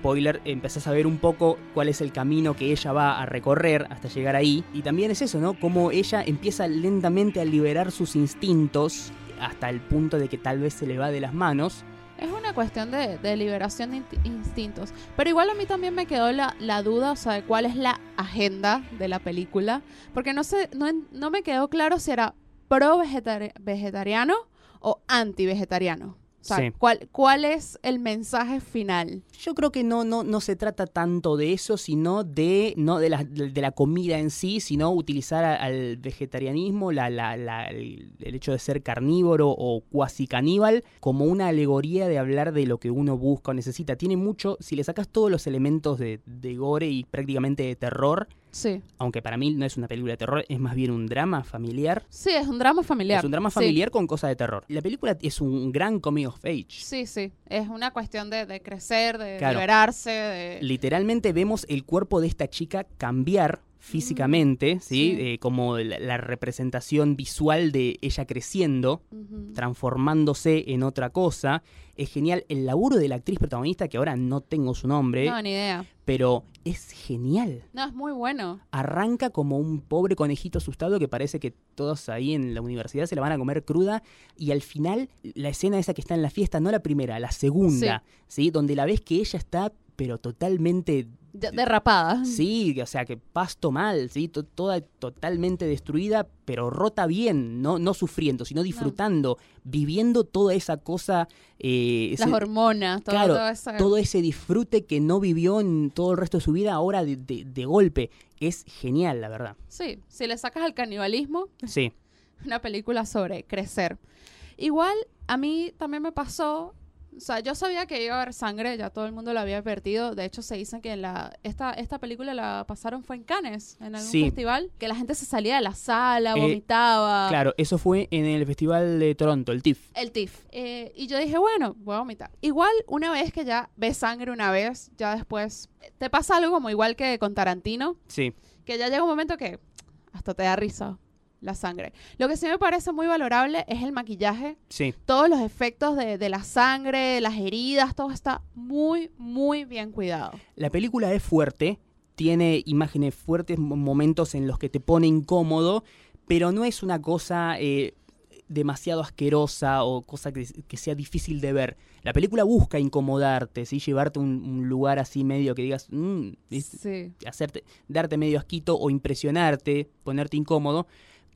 spoiler, empezás a ver un poco cuál es el camino que ella va a recorrer hasta llegar ahí. Y también es eso, ¿no? Como ella empieza lentamente a liberar sus instintos hasta el punto de que tal vez se le va de las manos. Es una cuestión de, liberación de instintos. Pero igual a mí también me quedó la, la duda, o sea, de cuál es la agenda de la película. Porque no sé, no, no me quedó claro si era pro vegetari- vegetariano o anti vegetariano. O sea, Sí. ¿cuál, ¿cuál es el mensaje final? Yo creo que no, no, no se trata tanto de eso, sino de, no de la, de la comida en sí, sino utilizar a- al vegetarianismo, la, la- la- el, el hecho de ser carnívoro o cuasi caníbal, como una alegoría de hablar de lo que uno busca o necesita. Tiene mucho, si le sacas todos los elementos de, de gore y prácticamente de terror, Sí. aunque para mí no es una película de terror, es más bien un drama familiar. Sí, es un drama familiar. Es un drama Sí. familiar con cosas de terror. La película es un gran coming of age. Sí, sí. Es una cuestión de, de crecer, de Claro. liberarse, de... Literalmente vemos el cuerpo de esta chica cambiar físicamente, ¿sí? sí. Eh, como la, la representación visual de ella creciendo, transformándose en otra cosa. Es genial el laburo de la actriz protagonista, que ahora no tengo su nombre, No, ni idea. pero es genial. No, es muy bueno. Arranca como un pobre conejito asustado que parece que todos ahí en la universidad se la van a comer cruda y al final la escena esa que está en la fiesta, no la primera, la segunda, ¿sí? Donde la ves que ella está pero totalmente De- derrapada. Sí, o sea, que pasto mal, ¿sí? To- toda totalmente destruida, pero rota bien, no, no sufriendo, sino disfrutando, viviendo toda esa cosa. eh, ese- Las hormonas, todo, claro, todo eso. todo ese disfrute que no vivió en todo el resto de su vida, ahora de, de- de golpe. Es genial, la verdad. Sí, si le sacas al canibalismo, Sí, una película sobre crecer. Igual, a mí también me pasó, o sea, yo sabía que iba a haber sangre, ya todo el mundo lo había advertido. De hecho, se dice que la, esta, esta película la pasaron fue en Cannes, en algún Sí. festival, que la gente se salía de la sala, Eh, vomitaba. claro, eso fue en el Festival de Toronto, el TIFF. El TIFF. Eh, y yo dije, bueno, voy a vomitar. Igual, una vez que ya ves sangre una vez, ya después te pasa algo como igual que con Tarantino, Sí, que ya llega un momento que hasta te da risa la sangre. Lo que sí me parece muy valorable es el maquillaje. sí. Todos los efectos de, de la sangre, las heridas, todo está muy, muy bien cuidado. La película es fuerte, tiene imágenes fuertes, mo- momentos en los que te pone incómodo, pero no es una cosa eh, demasiado asquerosa o cosa que, que sea difícil de ver. La película busca incomodarte, ¿sí? llevarte a un, un lugar así medio que digas, "Mm", es- Sí. hacerte, darte medio asquito o impresionarte, ponerte incómodo,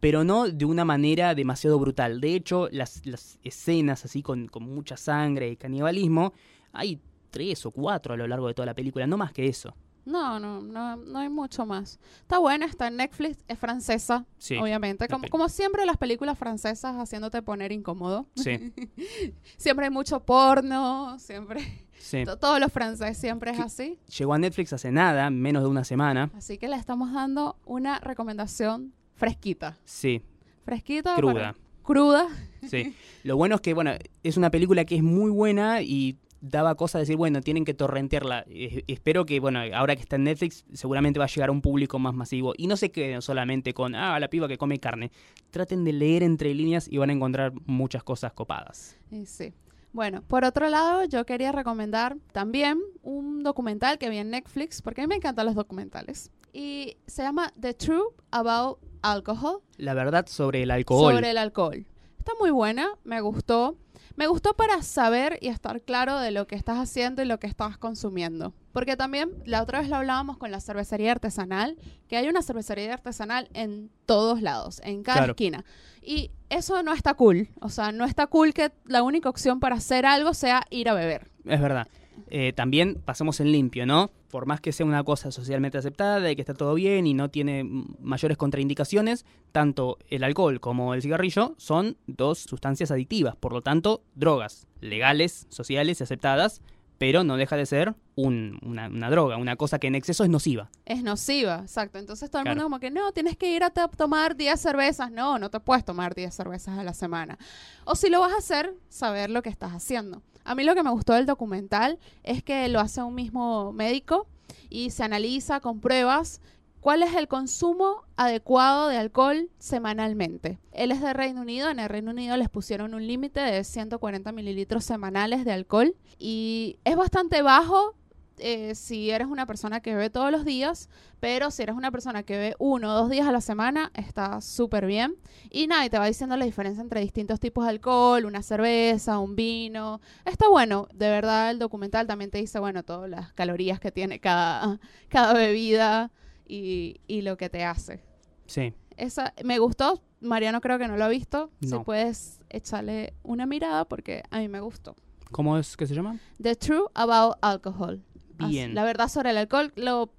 pero no de una manera demasiado brutal. De hecho, las, las escenas así con, con mucha sangre y canibalismo, hay tres o cuatro a lo largo de toda la película, no más que eso. No, no, no, no hay mucho más. Está buena, está en Netflix, es francesa, Sí. obviamente. Como, como siempre las películas francesas haciéndote poner incómodo. Sí, Siempre hay mucho porno, siempre... sí. to- Todos los franceses siempre es Sí. así. Llegó a Netflix hace nada, menos de una semana. Así que le estamos dando una recomendación fresquita. Sí, Fresquita. cruda. para- cruda. Sí. Lo bueno es que, bueno, es una película que es muy buena y daba cosa de decir, bueno, tienen que torrentearla. Eh, espero que, bueno, ahora que está en Netflix, seguramente va a llegar a un público más masivo. Y no se queden solamente con, ah, la piba que come carne. Traten de leer entre líneas y van a encontrar muchas cosas copadas. Sí. Bueno, por otro lado, yo quería recomendar también un documental que vi en Netflix, porque a mí me encantan los documentales. Y se llama The Truth About Alcohol, La verdad sobre el alcohol. sobre el alcohol. Está muy buena, me gustó. Me gustó para saber y estar claro de lo que estás haciendo y lo que estás consumiendo. Porque también la otra vez lo hablábamos con la cervecería artesanal, que hay una cervecería artesanal en todos lados, en cada Claro. esquina. Y eso no está cool. O sea, no está cool que la única opción para hacer algo sea ir a beber. Es verdad. Eh, también pasamos en limpio, ¿no? Por más que sea una cosa socialmente aceptada, de que está todo bien y no tiene mayores contraindicaciones, tanto el alcohol como el cigarrillo son dos sustancias adictivas, por lo tanto, drogas legales, sociales y aceptadas, pero no deja de ser un- una, una droga, una cosa que en exceso es nociva. Es nociva, exacto. Entonces todo el Claro. mundo como que no, tienes que ir a to- tomar 10 cervezas. No, no te puedes tomar 10 cervezas a la semana. O si lo vas a hacer, saber lo que estás haciendo. A mí lo que me gustó del documental es que lo hace un mismo médico y se analiza con pruebas cuál es el consumo adecuado de alcohol semanalmente. Él es de Reino Unido, en el Reino Unido les pusieron un límite de 140 mililitros semanales de alcohol y es bastante bajo eh, si eres una persona que bebe todos los días, pero si eres una persona que bebe uno o dos días a la semana, está súper bien. Y nada, y te va diciendo la diferencia entre distintos tipos de alcohol, una cerveza, un vino. Está bueno, de verdad el documental también te dice, bueno, todas las calorías que tiene cada, cada bebida y, y lo que te hace. Sí, Esa, me gustó, Mariano creo que no lo ha visto, si No. puedes echarle una mirada porque a mí me gustó. ¿cómo es que se llama? The Truth About Alcohol. Bien. La verdad sobre el alcohol lo,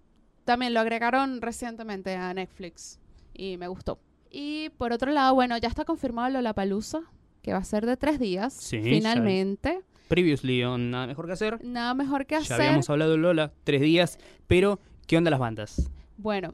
también lo agregaron recientemente a Netflix y me gustó. Y por otro lado, bueno, ya está confirmado Lollapalooza, que va a ser de tres días, Sí, finalmente. Previously on Nada Mejor que Hacer. Nada mejor que Ya hacer. habíamos hablado de Lola, tres días, pero ¿qué onda las bandas? Bueno,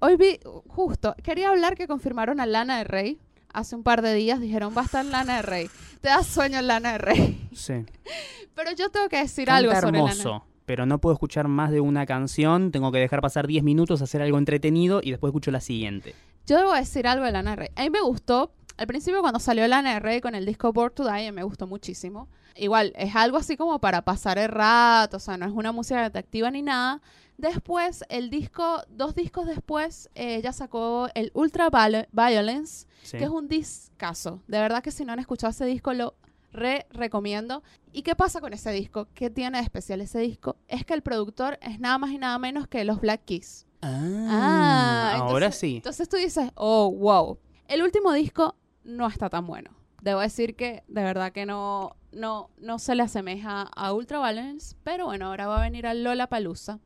hoy vi, justo, quería hablar que confirmaron a Lana de Rey. Hace un par de días dijeron, va a estar Lana de Rey. Te da sueño Lana de Rey. Sí. Pero yo tengo que decir Canta algo sobre hermoso. Lana. Pero no puedo escuchar más de una canción, tengo que dejar pasar 10 minutos, hacer algo entretenido y después escucho la siguiente. Yo debo decir algo de Lana Rey. A mí me gustó, al principio cuando salió Lana Rey con el disco Born to Die, me gustó muchísimo. Igual, es algo así como para pasar el rato, o sea, no es una música que te activa ni nada. Después, el disco, dos discos después, eh, ella sacó el Ultra Viol- Violence, Sí. que es un discazo. De verdad que si no han escuchado ese disco, lo re recomiendo. ¿Y qué pasa con ese disco? ¿Qué tiene de especial ese disco? Es que el productor es nada más y nada menos que los Black Keys. Ah, ahora entonces- sí. Entonces tú dices, oh, wow. El último disco no está tan bueno. Debo decir que de verdad que no, no, no se le asemeja a Ultra Balance, pero bueno, ahora va a venir al Lola Palusa.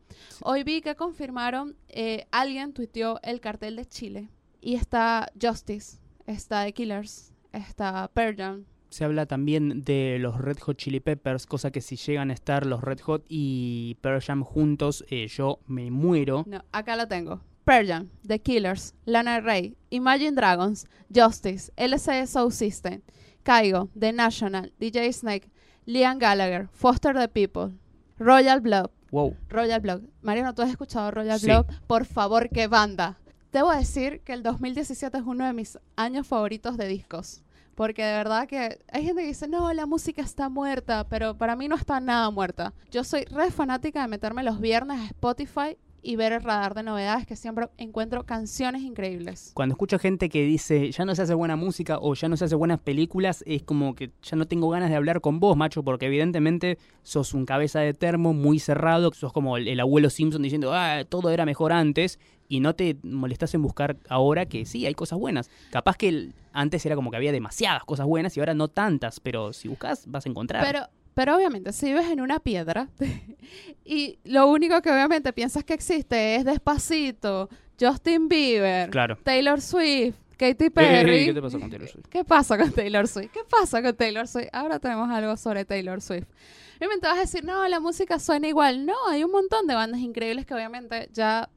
Hoy vi que confirmaron, eh, alguien tuiteó el cartel de Chile y está Justice, está The Killers, está Pearl. Se habla también de los Red Hot Chili Peppers, cosa que si llegan a estar los Red Hot y Pearl Jam juntos, eh, yo me muero. No, acá lo tengo. Pearl Jam, The Killers, Lana Rey, Imagine Dragons, Justice, LCD Soul System, Kaigo, The National, DJ Snake, Liam Gallagher, Foster the People, Royal Blood, Wow. Royal Blood. Mariano, ¿tú has escuchado Royal Sí. Blood? Por favor, qué banda. Debo decir que el 2017 es uno de mis años favoritos de discos. Porque de verdad que hay gente que dice, no, la música está muerta, pero para mí no está nada muerta. Yo soy re fanática de meterme los viernes a Spotify y ver el radar de novedades que siempre encuentro canciones increíbles. Cuando escucho gente que dice ya no se hace buena música o ya no se hace buenas películas, es como que ya no tengo ganas de hablar con vos, macho, porque evidentemente sos un cabeza de termo muy cerrado, sos como el, el abuelo Simpson diciendo, ah, todo era mejor antes, y no te molestás en buscar ahora que sí, hay cosas buenas. Capaz que el- antes era como que había demasiadas cosas buenas y ahora no tantas, pero si buscas vas a encontrar. Pero, pero obviamente, si vives en una piedra y lo único que obviamente piensas que existe es Despacito, Justin Bieber, claro. Taylor Swift, Katy Perry. ¿Qué te pasó con Taylor Swift? ¿Qué pasa con Taylor Swift? ¿Qué pasa con Taylor Swift? Ahora tenemos algo sobre Taylor Swift. Obviamente vas a decir, no, la música suena igual. No, hay un montón de bandas increíbles que obviamente ya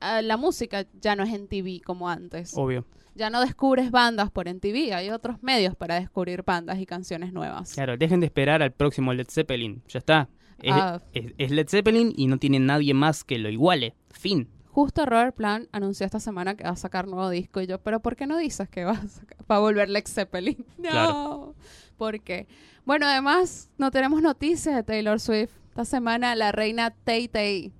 ah, la música ya no es en TV como antes. Obvio. Ya no descubres bandas por en TV, hay otros medios para descubrir bandas y canciones nuevas. Claro, dejen de esperar al próximo Led Zeppelin. Ya está. Es, Ah. es- es Led Zeppelin y no tiene nadie más que lo iguale. Fin. Justo Robert Plant anunció esta semana que va a sacar nuevo disco y yo, pero ¿por qué no dices que va a, sacar- va a volver Lex Zeppelin? No. Claro. ¿Por qué? Bueno, además no tenemos noticias de Taylor Swift. Esta semana la reina Tay Tay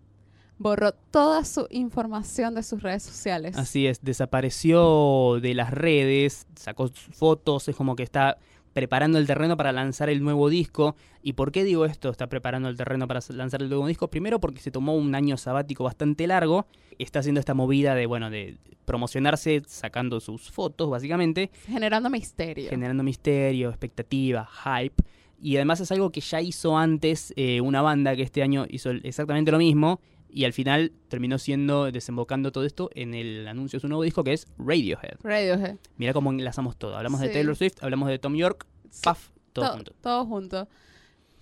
borró toda su información de sus redes sociales. Así es, desapareció de las redes, sacó fotos, es como que está preparando el terreno para lanzar el nuevo disco. ¿Y por qué digo esto? Está preparando el terreno para lanzar el nuevo disco. Primero porque se tomó un año sabático bastante largo. Está haciendo esta movida de, bueno, de promocionarse sacando sus fotos, básicamente. Generando misterio. generando misterio, expectativa, hype. Y además es algo que ya hizo antes eh, una banda que este año hizo exactamente lo mismo. Y al final terminó siendo, desembocando todo esto en el anuncio de su nuevo disco que es Radiohead. Radiohead. Mira cómo enlazamos todo. Hablamos de. Taylor Swift, hablamos de Tom York, paf, todo To- junto. Todo junto.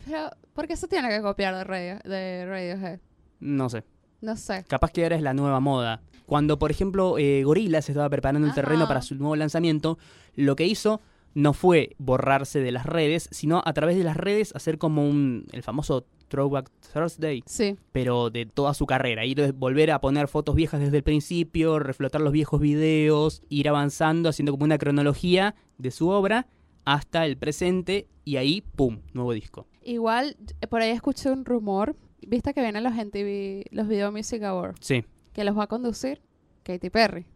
Pero, ¿por qué se tiene que copiar de, Radio- de Radiohead? No sé. No sé. Capaz que ahora es la nueva moda. Cuando, por ejemplo, eh, Gorillaz estaba preparando el Ajá. terreno para su nuevo lanzamiento, lo que hizo no fue borrarse de las redes, sino a través de las redes hacer como un el famoso Throwback Thursday, Sí. pero de toda su carrera. Ir a volver a poner fotos viejas desde el principio, reflotar los viejos videos, ir avanzando, haciendo como una cronología de su obra hasta el presente y ahí, ¡pum!, nuevo disco. Igual, por ahí escuché un rumor. Viste que vienen los MTV, los Video Music Awards, Sí. que los va a conducir Katy Perry.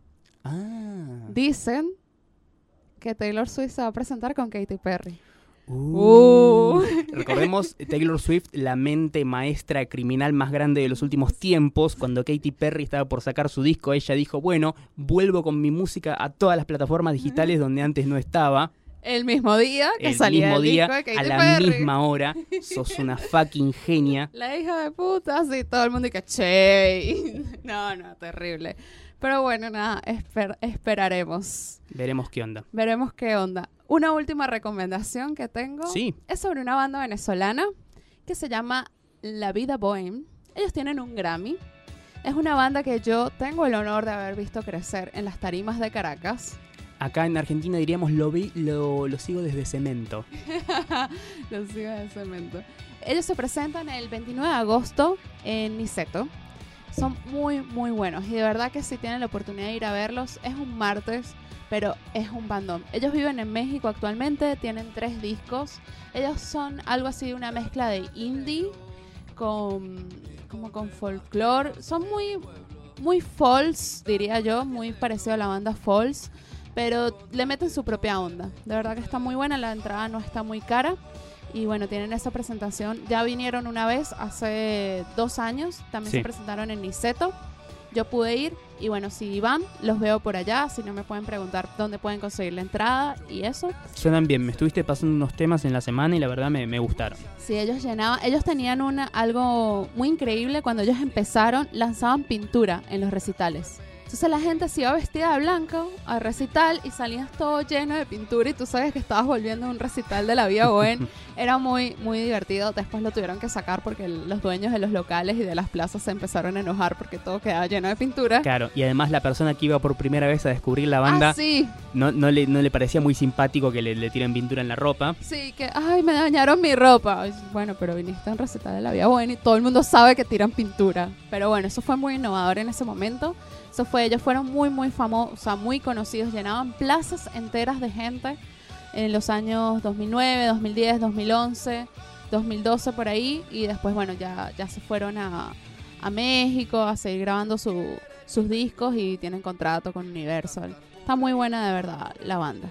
Ah. Dicen que Taylor Swift se va a presentar con Katy Perry. Uh. Recordemos Taylor Swift, la mente maestra criminal más grande de los últimos tiempos. Cuando Katy Perry estaba por sacar su disco, ella dijo, bueno, vuelvo con mi música a todas las plataformas digitales donde antes no estaba. El mismo día que El salía mismo el día, disco de Katy a la Perry. misma hora. Sos una fucking genia. La hija de puta, sí, todo el mundo y que che. No, no, terrible. Pero bueno, nada, esper- esperaremos. Veremos qué onda. Veremos qué onda. Una última recomendación que tengo Sí, es sobre una banda venezolana que se llama La Vida Bohem. Ellos tienen un Grammy. Es una banda que yo tengo el honor de haber visto crecer en las tarimas de Caracas. acá en Argentina diríamos lo vi, lo, lo sigo desde cemento. Los sigo de cemento. Ellos se presentan el 29 de agosto en Niceto. Son muy, muy buenos. Y de verdad que si tienen la oportunidad de ir a verlos, es un martes, pero es un bandón. Ellos viven en México actualmente, tienen tres discos. Ellos son algo así, una mezcla de indie con como con folklore. Son muy, muy false, diría yo, muy parecido a la banda False, pero le meten su propia onda. De verdad que está muy buena, la entrada no está muy cara. Y bueno, tienen esa presentación. Ya vinieron una vez hace dos años. También Sí. se presentaron en Niceto. Yo pude ir. Y bueno, si van, los veo por allá. Si no, me pueden preguntar dónde pueden conseguir la entrada y eso. Suenan bien, me estuviste pasando unos temas en la semana y la verdad me, me gustaron. Sí, ellos llenaban. Ellos tenían una, algo muy increíble. Cuando ellos empezaron, lanzaban pintura en los recitales. Entonces la gente se iba vestida de blanco al recital y salías todo lleno de pintura y tú sabes que estabas volviendo a un recital de la Vía Bohen. Era muy, muy divertido. Después lo tuvieron que sacar porque los dueños de los locales y de las plazas se empezaron a enojar porque todo quedaba lleno de pintura. Claro, y además la persona que iba por primera vez a descubrir la banda Ah, sí, no, no, le, no le parecía muy simpático que le, le tiren pintura en la ropa. sí, que, ay, me dañaron mi ropa. Bueno, pero viniste a un recital de la Vía Bohen y todo el mundo sabe que tiran pintura. Pero bueno, eso fue muy innovador en ese momento. Eso fue, ellos fueron muy, muy famosos, muy conocidos. Llenaban plazas enteras de gente en los años 2009, 2010, 2011, 2012 por ahí. Y después, bueno, ya, ya se fueron a, a México a seguir grabando su- sus discos y tienen contrato con Universal. Está muy buena de verdad la banda.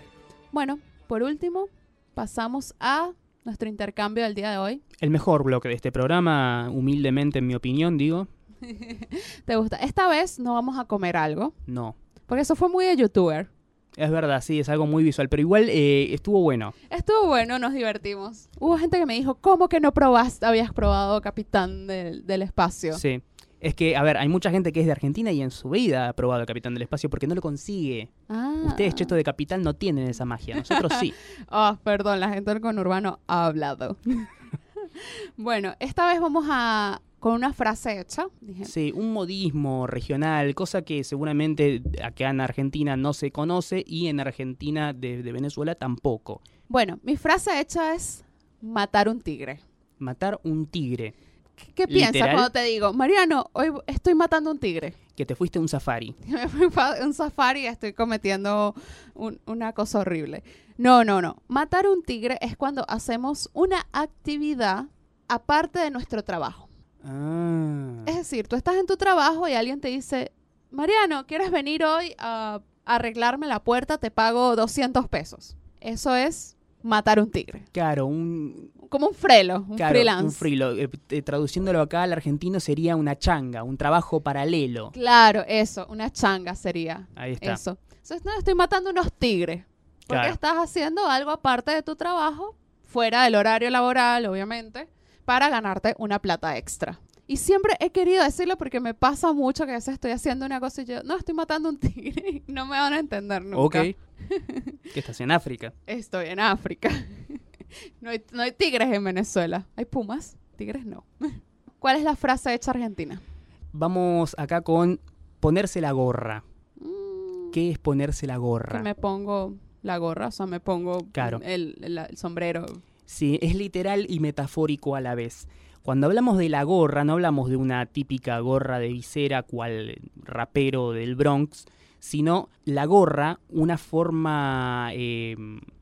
Bueno, por último, pasamos a nuestro intercambio del día de hoy. El mejor bloque de este programa, humildemente en mi opinión, digo, ¿Te gusta? Esta vez no vamos a comer algo, no. porque eso fue muy de youtuber. Es verdad, sí, es algo muy visual, pero igual eh, estuvo bueno. Estuvo bueno, nos divertimos. Hubo gente que me dijo, ¿cómo que no probaste, habías probado Capitán del, del Espacio? Sí. Es que, a ver, hay mucha gente que es de Argentina y en su vida ha probado Capitán del Espacio porque no lo consigue. Ah. Ustedes, cheto de Capital, no tienen esa magia. Nosotros sí. Oh, perdón, la gente del conurbano ha hablado. bueno, esta vez vamos a con una frase hecha. Dije, Sí, un modismo regional, cosa que seguramente acá en Argentina no se conoce y en Argentina de, de Venezuela tampoco. Bueno, mi frase hecha es matar un tigre. Matar un tigre. ¿Qué, qué piensas cuando te digo, Mariano, hoy estoy matando un tigre? Que te fuiste a un safari. un safari estoy cometiendo un- una cosa horrible. No, no, no. Matar un tigre es cuando hacemos una actividad aparte de nuestro trabajo. Ah. Es decir, tú estás en tu trabajo y alguien te dice, Mariano, ¿quieres venir hoy a arreglarme la puerta? Te pago 200 pesos. Eso es matar un tigre. Claro, un, Como un frelo, un claro, freelance. un frilo. Eh, eh, traduciéndolo acá al argentino sería una changa, un trabajo paralelo. Claro, eso, una changa sería. Ahí está. Eso. Entonces, no, estoy matando unos tigres. Porque Claro. estás haciendo algo aparte de tu trabajo, fuera del horario laboral, obviamente, para ganarte una plata extra. Y siempre he querido decirlo porque me pasa mucho que a veces estoy haciendo una cosa y yo, no, estoy matando un tigre. y no me van a entender nunca. Ok. que estás en África. Estoy en África. no, hay, no hay tigres en Venezuela. Hay pumas, tigres no. ¿Cuál es la frase hecha argentina? Vamos acá con ponerse la gorra. Mm, ¿Qué es ponerse la que gorra? me pongo la gorra, o sea, me pongo Claro. el, el- el sombrero. Sí, es literal y metafórico a la vez. Cuando hablamos de la gorra, no hablamos de una típica gorra de visera cual rapero del Bronx, sino la gorra, una forma eh,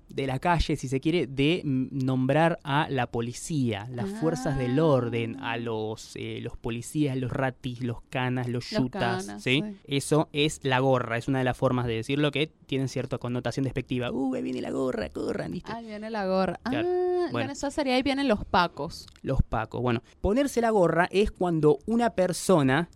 de la calle, si se quiere, de nombrar a la policía, las fuerzas del orden, a los, eh, los policías, los ratis, los canas, los Los yutas, canas, ¿sí? sí. Eso es la gorra, es una de las formas de decirlo que tienen cierta connotación despectiva. ¡Uh, ahí viene la gorra, corran! ¿viste? Ahí viene la gorra. Claro. Ah, Bueno. bueno, eso sería ahí vienen los pacos. Los pacos. Bueno, ponerse la gorra es cuando una persona,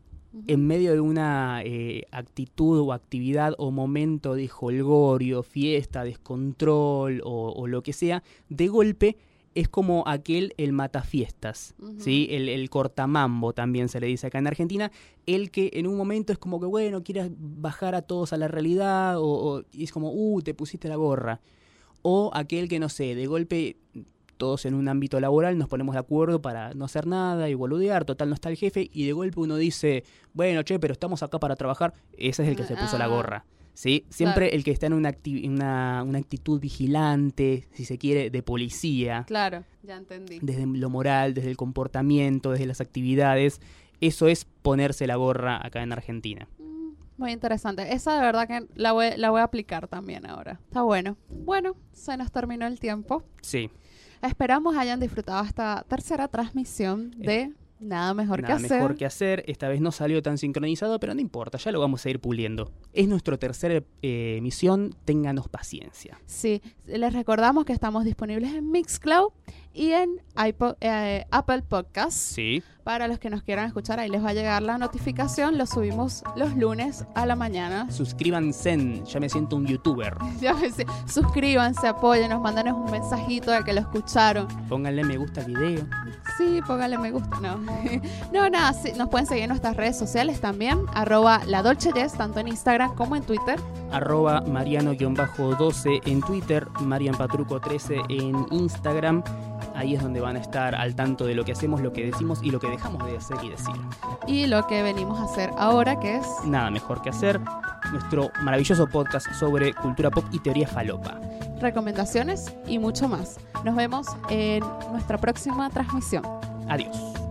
en medio de una eh, actitud o actividad o momento de jolgorio, fiesta, descontrol o, o lo que sea, de golpe es como aquel el matafiestas, Ujú. ¿sí? El, el cortamambo también se le dice acá en Argentina, el que en un momento es como que, bueno, quieras bajar a todos a la realidad o, o- y es como, uh, te pusiste la gorra. O aquel que, no sé, de golpe todos en un ámbito laboral nos ponemos de acuerdo para no hacer nada y boludear, total no está el jefe y de golpe uno dice, bueno, che, pero estamos acá para trabajar, ese es el que se puso la Ah. gorra. ¿sí? Siempre Claro. el que está en una, acti- una, una actitud vigilante, si se quiere, de policía, Claro, ya entendí. desde lo moral, desde el comportamiento, desde las actividades, eso es ponerse la gorra acá en Argentina. Mm, Muy interesante. Esa de verdad que la voy, la voy a aplicar también ahora. Está bueno. Bueno, se nos terminó el tiempo. Sí, Esperamos hayan disfrutado esta tercera transmisión de Nada Mejor nada que Hacer. mejor que hacer. Esta vez no salió tan sincronizado, pero no importa, ya lo vamos a ir puliendo. Es nuestra tercera eh, emisión, ténganos paciencia. Sí, les recordamos que estamos disponibles en Mixcloud y en iPod- eh, Apple Podcasts. Sí, Para los que nos quieran escuchar, ahí les va a llegar la notificación. Lo subimos los lunes a la mañana. suscríbanse, ya me siento un youtuber. Ya me. Suscríbanse, apóyennos, mándanos un mensajito de que lo escucharon. Pónganle me gusta al video. Sí, póngale me gusta, no. no, nada, sí, nos pueden seguir en nuestras redes sociales también, arroba la Dolce Jess, tanto en Instagram como en Twitter. arroba mariano-12 en Twitter, marianpatruco13 en Instagram. Ahí es donde van a estar al tanto de lo que hacemos, lo que decimos y lo que dejamos de hacer y decir. Y lo que venimos a hacer ahora, que es Nada mejor que hacer nuestro maravilloso podcast sobre cultura pop y teoría falopa. recomendaciones y mucho más. Nos vemos en nuestra próxima transmisión. Adiós.